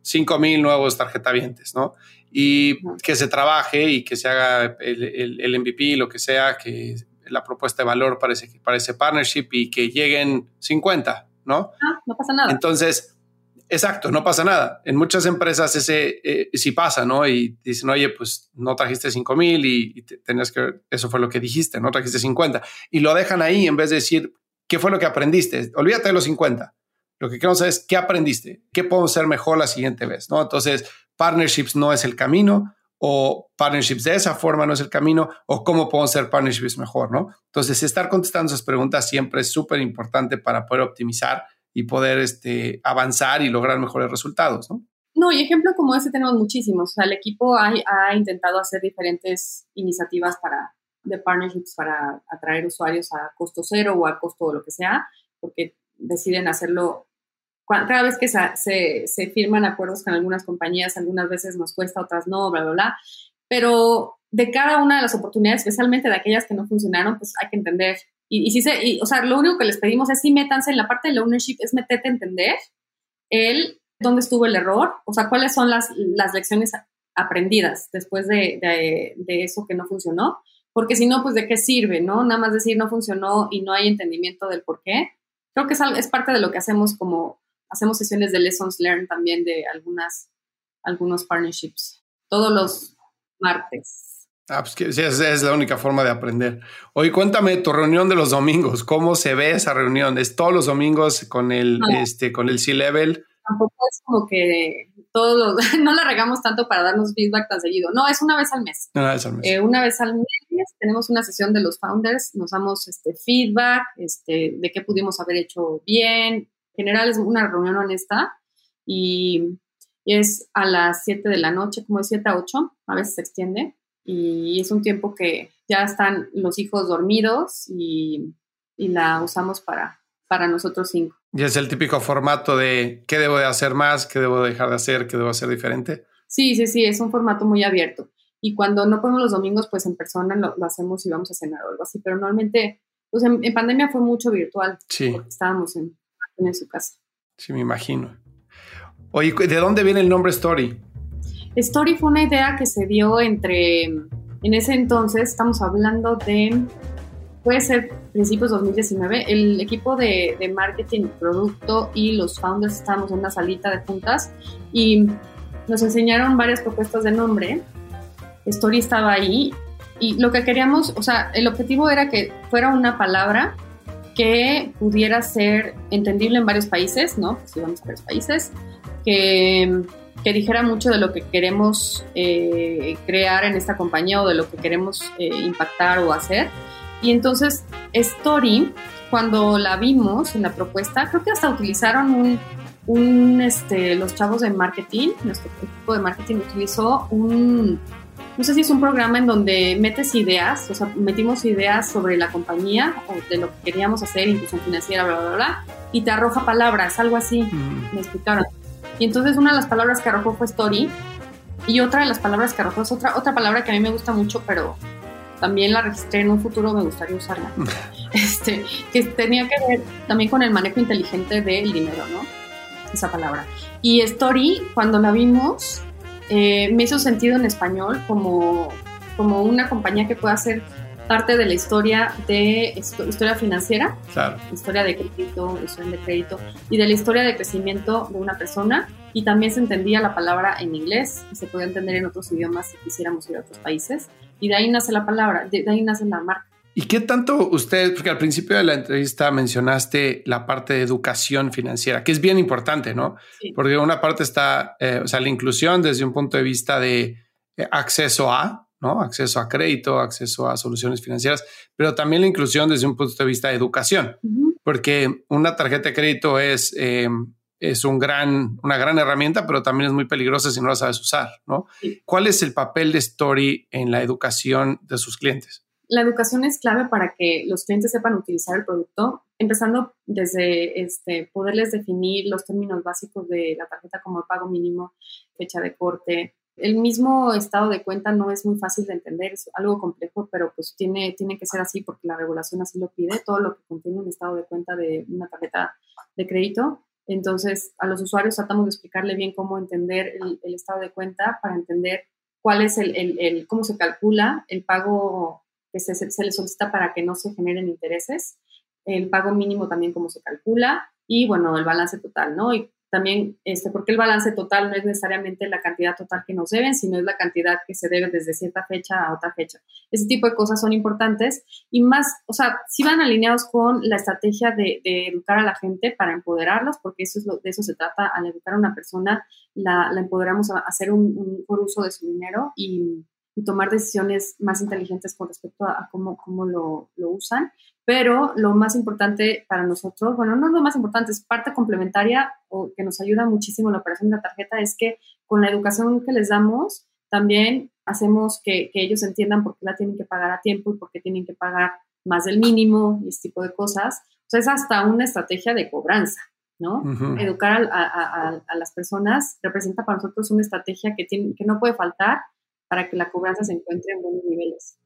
5 mil nuevos tarjetavientes, ¿no? Y que se trabaje y que se haga el, el, el, MVP, lo que sea, que la propuesta de valor para ese, para ese partnership y que lleguen 50, ¿no? Ah, no pasa nada. Entonces, Exacto, no pasa nada. En muchas empresas ese eh, sí pasa, ¿no? Y dicen, oye, pues no trajiste 5 mil y, tenías que, eso fue lo que dijiste, no trajiste 50. Y lo dejan ahí en vez de decir, ¿qué fue lo que aprendiste? Olvídate de los 50. Lo que queremos saber es qué aprendiste, qué podemos hacer mejor la siguiente vez, ¿no? Entonces, partnerships no es el camino o partnerships de esa forma no es el camino o cómo podemos hacer partnerships mejor, ¿no? Entonces, estar contestando esas preguntas siempre es súper importante para poder optimizar y poder este, avanzar y lograr mejores resultados, ¿no? No, y ejemplos como ese tenemos muchísimos. O sea, el equipo ha, ha, intentado hacer diferentes iniciativas para, de partnerships para atraer usuarios a costo cero o a costo lo que sea, porque deciden hacerlo. Cada vez que se, se, firman acuerdos con algunas compañías, algunas veces nos cuesta, otras no, bla, bla, bla. Pero de cada una de las oportunidades, especialmente de aquellas que no funcionaron, pues hay que entender y, y se, y, o sea, lo único que les pedimos es sí métanse en la parte del ownership, es meterte a entender el dónde estuvo el error, o sea, cuáles son las, las lecciones aprendidas después de, de, de, eso que no funcionó, porque si no, pues de qué sirve, ¿no? Nada más decir no funcionó y no hay entendimiento del por qué. Creo que es, es parte de lo que hacemos como, hacemos sesiones de lessons learned también de algunas, algunos partnerships, todos los martes. Ah, pues que es, la única forma de aprender. Oye, cuéntame tu reunión de los domingos. ¿Cómo se ve esa reunión? ¿Es todos los domingos con el, este, con el C-Level tampoco es como que todos los, *laughs* no la regamos tanto para darnos feedback tan seguido. No, es una vez al mes. Una vez al mes. Eh, una vez al mes tenemos una sesión de los founders, nos damos este feedback, este, de qué pudimos haber hecho bien. En general es una reunión honesta y, es a las 7 de la noche, como de 7 a 8, a veces se extiende y es un tiempo que ya están los hijos dormidos y, y la usamos para, para nosotros cinco. Y es el típico formato de qué debo de hacer más, qué debo dejar de hacer, qué debo hacer diferente. Sí, sí, sí, es un formato muy abierto. Y cuando no podemos los domingos, pues en persona lo, hacemos y vamos a cenar o algo así. Pero normalmente, pues en, pandemia fue mucho virtual. Sí. estábamos en, en su casa. Sí, me imagino. Oye, ¿de dónde viene el nombre Story? Story fue una idea que se dio entre, en ese entonces, estamos hablando de puede ser principios 2019, el equipo de, marketing, producto y los founders estábamos en una salita de juntas y nos enseñaron varias propuestas de nombre. Story estaba ahí y lo que queríamos, o sea, el objetivo era que fuera una palabra que pudiera ser entendible en varios países, ¿no? Vamos a varios países, que, que, dijera mucho de lo que queremos eh, crear en esta compañía o de lo que queremos eh, impactar o hacer y entonces, Story, cuando la vimos en la propuesta, creo que hasta utilizaron un, este, los chavos de marketing, nuestro equipo de marketing utilizó un, no sé si es un programa en donde metes ideas, o sea, metimos ideas sobre la compañía o de lo que queríamos hacer, inclusión financiera, bla, bla, bla, y te arroja palabras, algo así, mm. me explicaron. Y entonces una de las palabras que arrojó fue story, y otra de las palabras que arrojó es otra, otra palabra que a mí me gusta mucho, pero también la registré en un futuro, me gustaría usarla, *laughs* este, que tenía que ver también con el manejo inteligente del dinero, ¿no? Esa palabra. Y Story, cuando la vimos, eh, me hizo sentido en español como, como una compañía que pueda hacer parte de la historia de historia financiera, historia de crédito, historia de crédito y de la historia de crecimiento de una persona y también se entendía la palabra en inglés y se podía entender en otros idiomas si quisiéramos ir a otros países y de ahí nace la palabra, de, ahí nace la marca. ¿Y qué tanto usted, porque al principio de la entrevista mencionaste la parte de educación financiera, que es bien importante, ¿no? Porque una parte está, eh, o sea, la inclusión desde un punto de vista de eh, acceso a, ¿no? Acceso a crédito, acceso a soluciones financieras, pero también la inclusión desde un punto de vista de educación, porque una tarjeta de crédito es eh, es un gran, una gran herramienta, pero también es muy peligrosa si no la sabes usar, ¿no? ¿Cuál es el papel de Story en la educación de sus clientes? La educación es clave para que los clientes sepan utilizar el producto, empezando desde este, poderles definir los términos básicos de la tarjeta como el pago mínimo, fecha de corte. El mismo estado de cuenta no es muy fácil de entender, es algo complejo, pero pues tiene, tiene que ser así porque la regulación así lo pide, todo lo que contiene un estado de cuenta de una tarjeta de crédito entonces, a los usuarios tratamos de explicarle bien cómo entender el, estado de cuenta para entender cuál es el, cómo se calcula el pago se, le solicita para que no se generen intereses, el pago mínimo también cómo se calcula y, bueno, el balance total, ¿no? Y también, este, porque el balance total no es necesariamente la cantidad total que nos deben, sino es la cantidad que se debe desde cierta fecha a otra fecha. Ese tipo de cosas son importantes y más, o sea, si van alineados con la estrategia de, educar a la gente para empoderarlos, porque eso es lo, de eso se trata, al educar a una persona, la, empoderamos a hacer un, un mejor uso de su dinero y, y tomar decisiones más inteligentes con respecto a, cómo, cómo lo, lo, usan. Pero lo más importante para nosotros, bueno, no lo más importante, es parte complementaria o que nos ayuda muchísimo en la operación de la tarjeta, es que con la educación que les damos, también hacemos que, que ellos entiendan por qué la tienen que pagar a tiempo y por qué tienen que pagar más del mínimo y este tipo de cosas. O sea, es hasta una estrategia de cobranza, ¿no? Educar a, a, a, las personas representa para nosotros una estrategia que, tiene, que no puede faltar para que la cobranza se encuentre en buenos niveles.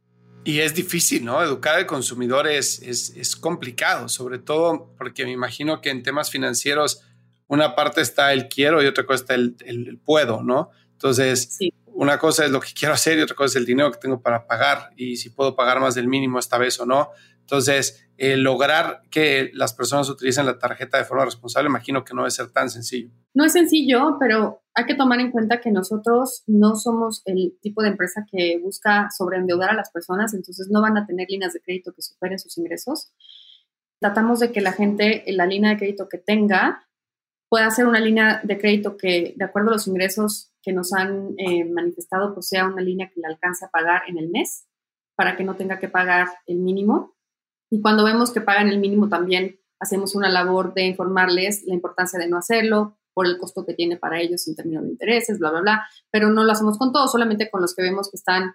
Y es difícil, ¿no? Educar al consumidor es, es, complicado, sobre todo porque me imagino que en temas financieros una parte está el quiero y otra cosa está el, el, puedo, ¿no? Entonces, una cosa es lo que quiero hacer y otra cosa es el dinero que tengo para pagar y si puedo pagar más del mínimo esta vez o no. Entonces, eh, lograr que las personas utilicen la tarjeta de forma responsable, imagino que no debe ser tan sencillo. No es sencillo, pero hay que tomar en cuenta que nosotros no somos el tipo de empresa que busca sobreendeudar a las personas, entonces no van a tener líneas de crédito que superen sus ingresos. Tratamos de que la gente, en la línea de crédito que tenga, pueda ser una línea de crédito que, de acuerdo a los ingresos que nos han eh, manifestado, pues sea una línea que le alcance a pagar en el mes para que no tenga que pagar el mínimo. Y cuando vemos que pagan el mínimo también hacemos una labor de informarles la importancia de no hacerlo por el costo que tiene para ellos en términos de intereses, bla, bla, bla, pero no lo hacemos con todos, solamente con los que vemos que están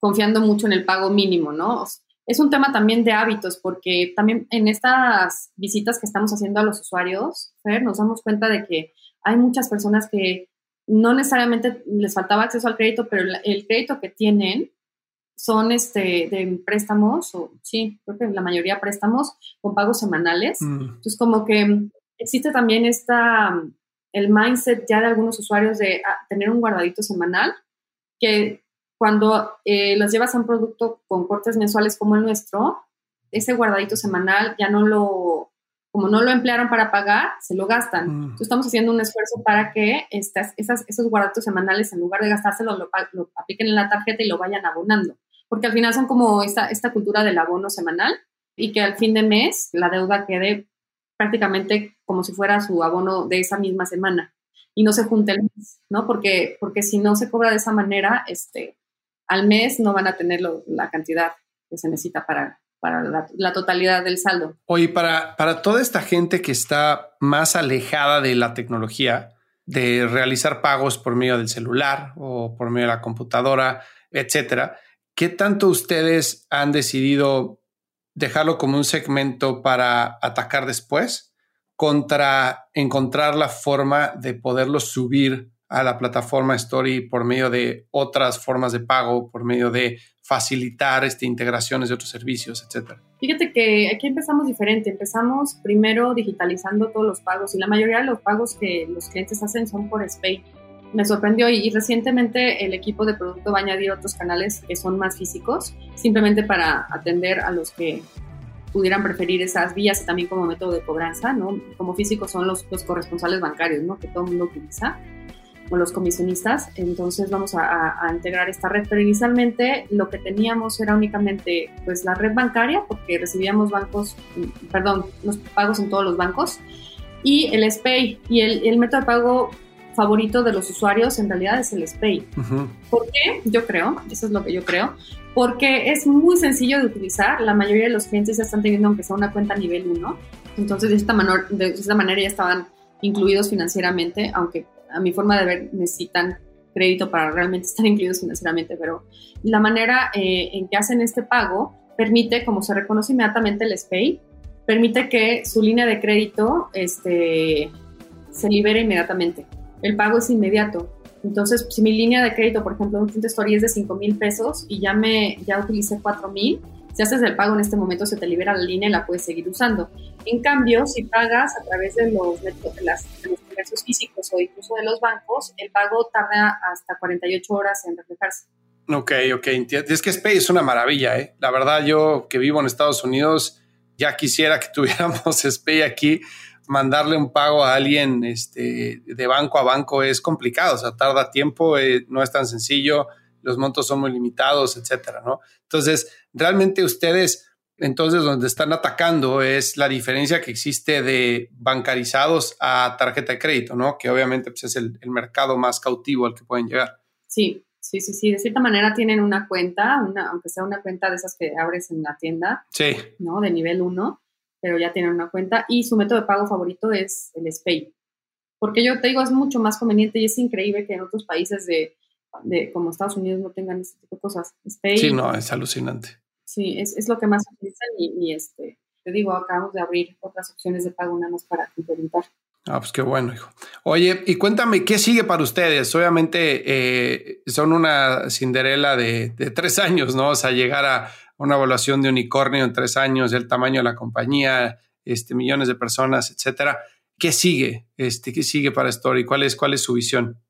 confiando mucho en el pago mínimo, ¿no? Es un tema también de hábitos, porque también en estas visitas que estamos haciendo a los usuarios, nos damos cuenta de que hay muchas personas que no necesariamente les faltaba acceso al crédito, pero el crédito que tienen son este, de préstamos, o sí, creo que la mayoría préstamos con pagos semanales. Mm. Entonces, como que existe también esta, el mindset ya de algunos usuarios de ah, tener un guardadito semanal, que cuando eh, los llevas a un producto con cortes mensuales como el nuestro, ese guardadito semanal ya no lo, como no lo emplearon para pagar, se lo gastan. Mm. Entonces estamos haciendo un esfuerzo para que estas, esas, esos guardaditos semanales, en lugar de gastárselo, lo, lo apliquen en la tarjeta y lo vayan abonando porque al final son como esta, esta cultura del abono semanal y que al fin de mes la deuda quede prácticamente como si fuera su abono de esa misma semana y no se junte el mes, ¿no? Porque, porque si no se cobra de esa manera, este, al mes no van a tener la cantidad que se necesita para, para la, totalidad del saldo. Oye, para, para toda esta gente que está más alejada de la tecnología, de realizar pagos por medio del celular o por medio de la computadora, etcétera, ¿Qué tanto ustedes han decidido dejarlo como un segmento para atacar después contra encontrar la forma de poderlo subir a la plataforma Story por medio de otras formas de pago, por medio de facilitar este, integraciones de otros servicios, etcétera? Fíjate que aquí empezamos diferente. Empezamos primero digitalizando todos los pagos y la mayoría de los pagos que los clientes hacen son por SPAY me sorprendió y, recientemente el equipo de producto va a añadir otros canales que son más físicos, simplemente para atender a los que pudieran preferir esas vías y también como método de cobranza, ¿no? Como físicos son los, los corresponsales bancarios, ¿no? Que todo el mundo utiliza, o los comisionistas. Entonces vamos a, a, integrar esta red, pero inicialmente lo que teníamos era únicamente pues la red bancaria, porque recibíamos bancos, perdón, los pagos en todos los bancos, y el SPAY, y el, el método de pago favorito de los usuarios en realidad es el SPAY. ¿Por qué? Yo creo, eso es lo que yo creo, porque es muy sencillo de utilizar. La mayoría de los clientes ya están teniendo aunque sea una cuenta nivel 1. Entonces, de esta, manera, de esta manera ya estaban incluidos financieramente, aunque a mi forma de ver necesitan crédito para realmente *laughs* estar incluidos financieramente, pero la manera eh, en que hacen este pago permite, como se reconoce inmediatamente el SPAY, permite que su línea de crédito este, se libere inmediatamente el pago es inmediato. Entonces, si mi línea de crédito, por ejemplo, un cliente Story es de 5 mil pesos y ya, me, ya utilicé 4 mil, si haces el pago en este momento se te libera la línea y la puedes seguir usando. En cambio, si pagas a través de los, de, las, de los comercios físicos o incluso de los bancos, el pago tarda hasta 48 horas en reflejarse. Ok, ok, Es que Spay es una maravilla, ¿eh? La verdad, yo que vivo en Estados Unidos, ya quisiera que *laughs* tuviéramos Spay aquí mandarle un pago a alguien este, de banco a banco es complicado, o sea, tarda tiempo, eh, no es tan sencillo, los montos son muy limitados, etcétera, ¿no? Entonces, realmente ustedes, entonces, donde están atacando es la diferencia que existe de bancarizados a tarjeta de crédito, ¿no? Que obviamente pues, es el, mercado más cautivo al que pueden llegar. Sí, sí, sí, sí. De cierta manera tienen una cuenta, una, aunque sea una cuenta de esas que abres en la tienda, sí. ¿no? De nivel 1 pero ya tienen una cuenta y su método de pago favorito es el SPAY. Porque yo te digo, es mucho más conveniente y es increíble que en otros países de, de como Estados Unidos no tengan este tipo de cosas. Sí, no, es alucinante. Sí, es, es lo que más utilizan y, este, te digo, acabamos de abrir otras opciones de pago nada más para implementar. Ah, pues qué bueno, hijo. Oye, y cuéntame, ¿qué sigue para ustedes? Obviamente eh, son una Cinderela de, de, tres años, ¿no? O sea, llegar a, una evaluación de unicornio en tres años, el tamaño de la compañía, este, millones de personas, etcétera. ¿Qué sigue? Este, ¿Qué sigue para Story? ¿Cuál es, ¿Cuál es su visión?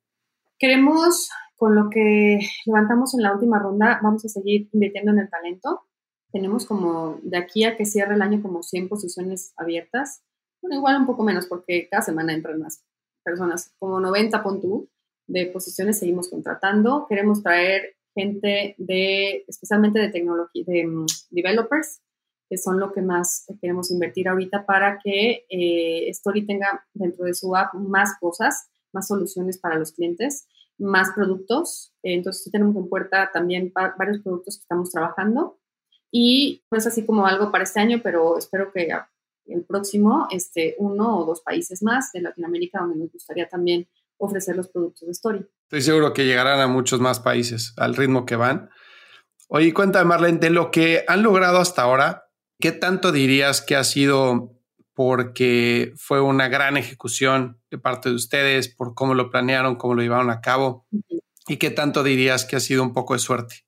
Queremos, con lo que levantamos en la última ronda, vamos a seguir invirtiendo en el talento. Tenemos como de aquí a que cierre el año como 100 posiciones abiertas. Bueno, igual un poco menos porque cada semana entran más personas, como 90 puntos de posiciones seguimos contratando. Queremos traer gente de, especialmente de tecnología, de mm, developers, que son lo que más queremos invertir ahorita para que eh, Story tenga dentro de su app más cosas, más soluciones para los clientes, más productos. Entonces, tenemos en puerta también varios productos que estamos trabajando. Y no es así como algo para este año, pero espero que el próximo, este, uno o dos países más de Latinoamérica donde nos gustaría también ofrecer los productos de Story. Estoy seguro que llegarán a muchos más países al ritmo que van. Oye, cuéntame, Marlene, de lo que han logrado hasta ahora, ¿Qué tanto dirías que ha sido porque fue una gran ejecución de parte de ustedes, por cómo lo planearon, cómo lo llevaron a cabo? ¿Y qué tanto dirías que ha sido un poco de suerte?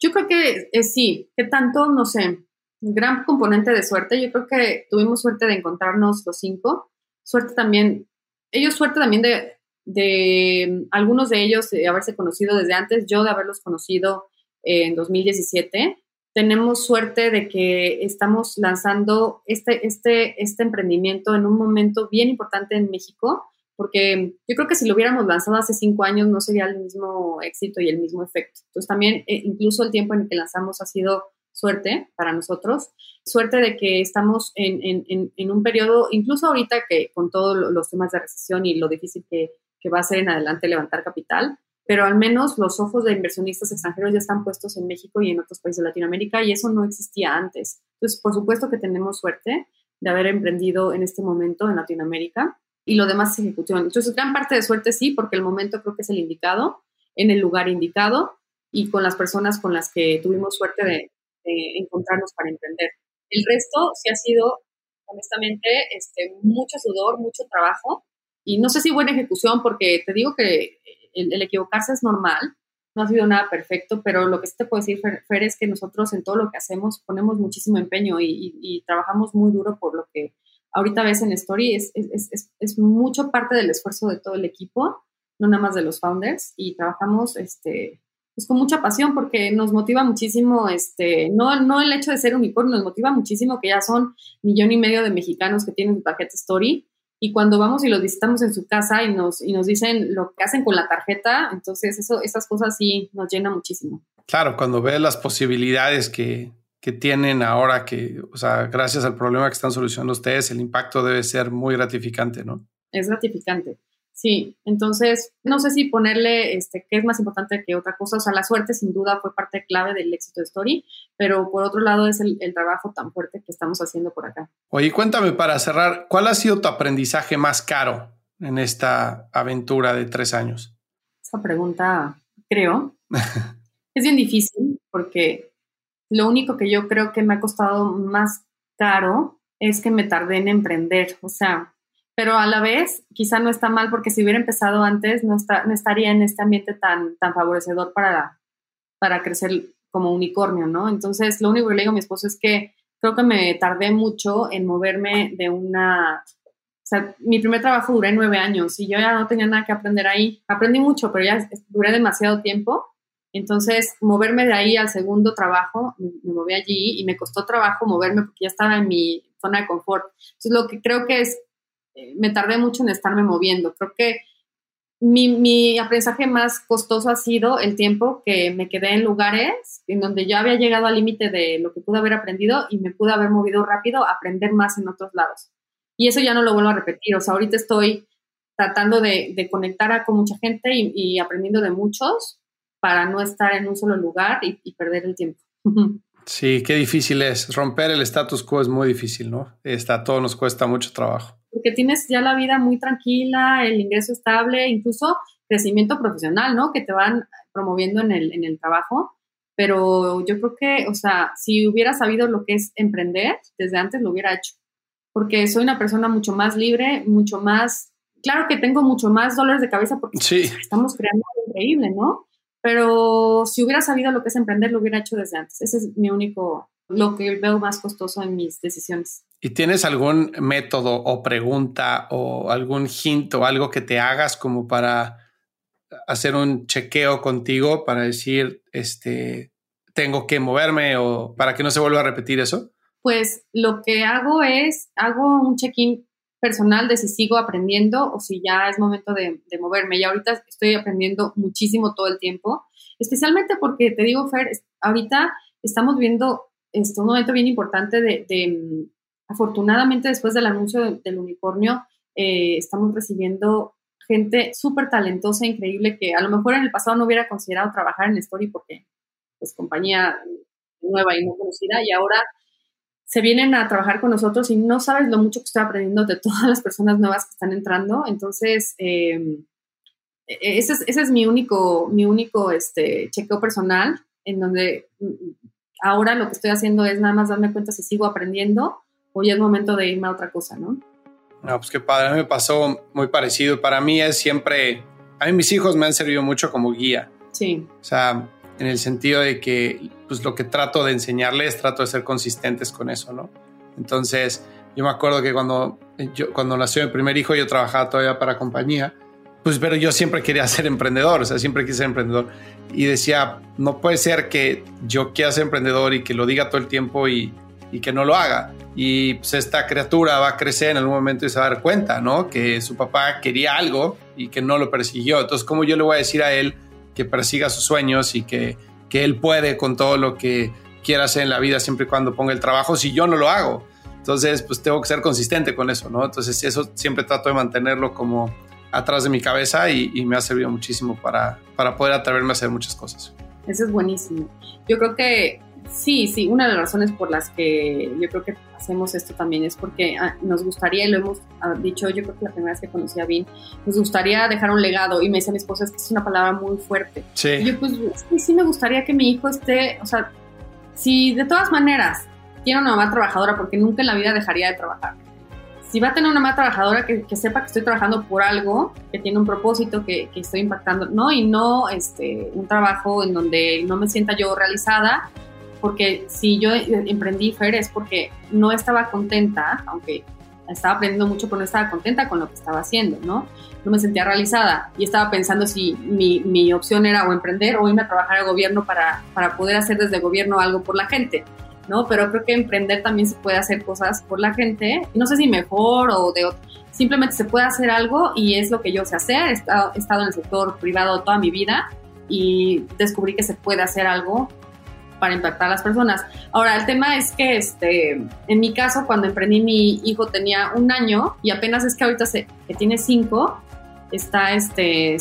Yo creo que eh, sí, ¿qué tanto? No sé, un gran componente de suerte. Yo creo que tuvimos suerte de encontrarnos los cinco. Suerte también, ellos suerte también de, de algunos de ellos de haberse conocido desde antes, yo de haberlos conocido en 2017 tenemos suerte de que estamos lanzando este, este, este emprendimiento en un momento bien importante en México, porque yo creo que si lo hubiéramos lanzado hace cinco años no sería el mismo éxito y el mismo efecto. Entonces también eh, incluso el tiempo en el que lanzamos ha sido suerte para nosotros, suerte de que estamos en, en, en, un periodo, incluso ahorita que con todos los temas de recesión y lo difícil que, que va a ser en adelante levantar capital, pero al menos los ojos de inversionistas extranjeros ya están puestos en México y en otros países de Latinoamérica y eso no existía antes. Entonces, por supuesto que tenemos suerte de haber emprendido en este momento en Latinoamérica y lo demás es ejecución. Entonces, gran parte de suerte sí, porque el momento creo que es el indicado, en el lugar indicado y con las personas con las que tuvimos suerte de, encontrarnos para emprender. El resto sí ha sido, honestamente, este, mucho sudor, mucho trabajo y no sé si buena ejecución, porque te digo que el, equivocarse es normal, no ha sido nada perfecto, pero lo que sí te puedo decir, Fer, es que nosotros en todo lo que hacemos ponemos muchísimo empeño y, trabajamos muy duro por lo que ahorita ves en Story, es, es, es, es, mucho parte del esfuerzo de todo el equipo, no nada más de los founders, y trabajamos este, pues con mucha pasión porque nos motiva muchísimo, este, no, no el hecho de ser unicornio, nos motiva muchísimo que ya son millón y medio de mexicanos que tienen tarjeta Story y cuando vamos y los visitamos en su casa y nos, y nos dicen lo que hacen con la tarjeta, entonces eso, esas cosas sí nos llena muchísimo. Claro, cuando ves las posibilidades que, que tienen ahora, que, o sea, gracias al problema que están solucionando ustedes, el impacto debe ser muy gratificante, ¿no? Es gratificante. Sí, entonces no sé si ponerle este, qué es más importante que otra cosa. O sea, la suerte sin duda fue parte clave del éxito de Story, pero por otro lado es el, trabajo tan fuerte que estamos haciendo por acá. Oye, cuéntame para cerrar, ¿cuál ha sido tu aprendizaje más caro en esta aventura de tres años? Esa pregunta, creo, *laughs* es bien difícil porque lo único que yo creo que me ha costado más caro es que me tardé en emprender. O sea, pero a la vez quizá no está mal porque si hubiera empezado antes no, está, no estaría en este ambiente tan, tan favorecedor para, para crecer como unicornio, ¿no? Entonces, lo único que le digo a mi esposo es que creo que me tardé mucho en moverme de una... O sea, mi primer trabajo duré nueve años y yo ya no tenía nada que aprender ahí. Aprendí mucho, pero ya duré demasiado tiempo. Entonces, moverme de ahí al segundo trabajo, me moví allí y me costó trabajo moverme porque ya estaba en mi zona de confort. Entonces, lo que creo que es me tardé mucho en estarme moviendo. Creo que mi, aprendizaje más costoso ha sido el tiempo que me quedé en lugares en donde yo había llegado al límite de lo que pude haber aprendido y me pude haber movido rápido a aprender más en otros lados. Y eso ya no lo vuelvo a repetir. O sea, ahorita estoy tratando de, conectar con mucha gente y, aprendiendo de muchos para no estar en un solo lugar y perder el tiempo. *laughs* Sí, qué difícil es. Romper el status quo es muy difícil, ¿no? Está, todo nos cuesta mucho trabajo porque tienes ya la vida muy tranquila, el ingreso estable, incluso crecimiento profesional, ¿no? Que te van promoviendo en el, en el trabajo. Pero yo creo que, o sea, si hubiera sabido lo que es emprender, desde antes lo hubiera hecho. Porque soy una persona mucho más libre, mucho más, claro que tengo mucho más dólares de cabeza porque estamos creando algo increíble, ¿no? Pero si hubiera sabido lo que es emprender, lo hubiera hecho desde antes. Ese es mi único, lo que veo más costoso en mis decisiones. ¿Y tienes algún método o pregunta o algún hint o algo que te hagas como para hacer un chequeo contigo para decir, este, tengo que moverme o para que no se vuelva a repetir eso? Pues lo que hago es, hago un check-in personal de si sigo aprendiendo o si ya es momento de, moverme. Y ahorita estoy aprendiendo muchísimo todo el tiempo, especialmente porque te digo, Fer, ahorita estamos viendo este, un momento bien importante de, mm, afortunadamente después del anuncio del unicornio, eh, estamos recibiendo gente súper talentosa, increíble, que a lo mejor en el pasado no hubiera considerado trabajar en Story porque pues compañía nueva y no conocida y ahora se vienen a trabajar con nosotros y no sabes lo mucho que estoy aprendiendo de todas las personas nuevas que están entrando. Entonces, em, e-, ese, es, ese, es, mi único, mi único este, chequeo personal, en donde mm, ahora lo que estoy haciendo es nada más darme cuenta si sigo aprendiendo o ya es momento de irme a otra cosa, ¿no? No, pues qué padre, a mí me pasó muy parecido. Para mí es siempre, a mí mis hijos me han servido mucho como guía. Sí. O sea, en el sentido de que pues lo que trato de enseñarles, trato de ser consistentes con eso, ¿no? Entonces, yo me acuerdo que cuando, yo, cuando nació mi primer hijo, yo trabajaba todavía para compañía, pues pero yo siempre quería ser emprendedor, o sea, siempre quise ser emprendedor. Y decía, no puede ser que yo quiera ser emprendedor y que lo diga todo el tiempo y, y que no lo haga. Y pues esta criatura va a crecer en algún momento y se va a dar cuenta, ¿no? Que su papá quería algo y que no lo persiguió. Entonces, ¿cómo yo le voy a decir a él que persiga sus sueños y que, que él puede con todo lo que quiera hacer en la vida siempre y cuando ponga el trabajo si yo no lo hago? Entonces, pues tengo que ser consistente con eso, ¿no? Entonces, eso siempre trato de mantenerlo como atrás de mi cabeza y, y me ha servido muchísimo para, para poder atreverme a hacer muchas cosas. Eso es buenísimo. Yo creo que Sí, sí, una de las razones por las que yo creo que hacemos esto también es porque ah, nos gustaría, y lo hemos ah, dicho, yo creo que la primera vez que conocí a Vin, nos gustaría dejar un legado. Y me dice mi esposa, es que es una palabra muy fuerte. Sí. Y yo, pues, sí, sí me gustaría que mi hijo esté, o sea, si de todas maneras tiene una mamá trabajadora, porque nunca en la vida dejaría de trabajar. Si va a tener una mamá trabajadora que, sepa que estoy trabajando por algo, que tiene un propósito, que, que estoy impactando, ¿no? Y no este, un trabajo en donde no me sienta yo realizada porque si yo emprendí Fer es porque no estaba contenta, aunque estaba aprendiendo mucho, pero no estaba contenta con lo que estaba haciendo, ¿no? No me sentía realizada y estaba pensando si mi, mi opción era o emprender o irme a trabajar al gobierno para, para poder hacer desde el gobierno algo por la gente, ¿no? Pero creo que emprender también se puede hacer cosas por la gente, no sé si mejor o de otro, simplemente se puede hacer algo y es lo que yo sé hacer, he estado, he estado en el sector privado toda mi vida y descubrí que se puede hacer algo para impactar a las personas. Ahora, el tema es que este, en mi caso, cuando emprendí, mi hijo tenía un año y apenas es que ahorita se, que tiene cinco, está este,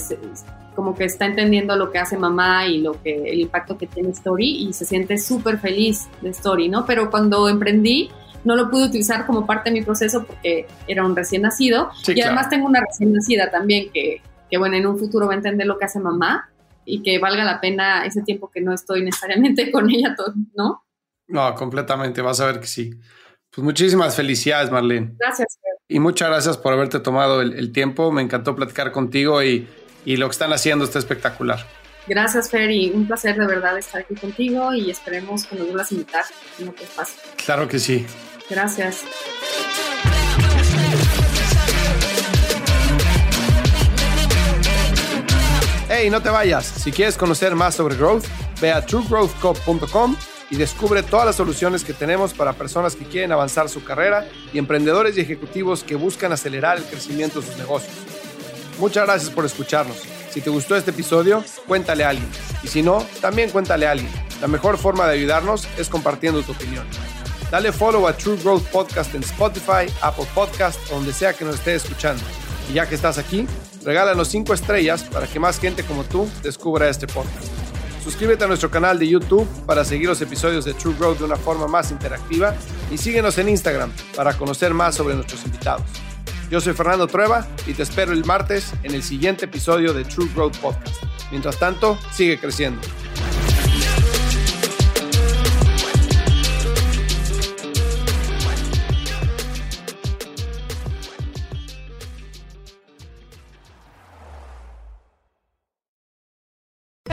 como que está entendiendo lo que hace mamá y lo que, el impacto que tiene Story y se siente súper feliz de Story, ¿no? Pero cuando emprendí, no lo pude utilizar como parte de mi proceso porque era un recién nacido y además tengo una recién nacida también que, que, bueno, en un futuro va a entender lo que hace mamá y que valga la pena ese tiempo que no estoy necesariamente *laughs* con ella, ¿no? No, completamente, vas a ver que sí. Pues muchísimas felicidades, Marlene. Gracias. Y muchas gracias por haberte tomado el, tiempo. Me encantó platicar contigo y, y, lo que están haciendo está espectacular. Gracias, Fer, y un placer de verdad estar aquí contigo y esperemos que nos vuelvas a invitar en otro espacio. Claro que sí. Gracias. Hey, no te vayas. Si quieres conocer más sobre Growth, ve a truegrowthco.com y descubre todas las soluciones que tenemos para personas que quieren avanzar su carrera y emprendedores y ejecutivos que buscan acelerar el crecimiento de sus negocios. Muchas gracias por escucharnos. Si te gustó este episodio, cuéntale a alguien. Y si no, también cuéntale a alguien. La mejor forma de ayudarnos es compartiendo tu opinión. Dale follow a True Growth Podcast en Spotify, Apple Podcast o donde sea que nos estés escuchando. Y ya que estás aquí, regálanos 5 estrellas para que más gente como tú descubra este podcast. Suscríbete a nuestro canal de YouTube para seguir los episodios de True Growth de una forma más interactiva y síguenos en Instagram para conocer más sobre nuestros invitados. Yo soy Fernando Trueba y te espero el martes en el siguiente episodio de True Growth Podcast. Mientras tanto, sigue creciendo.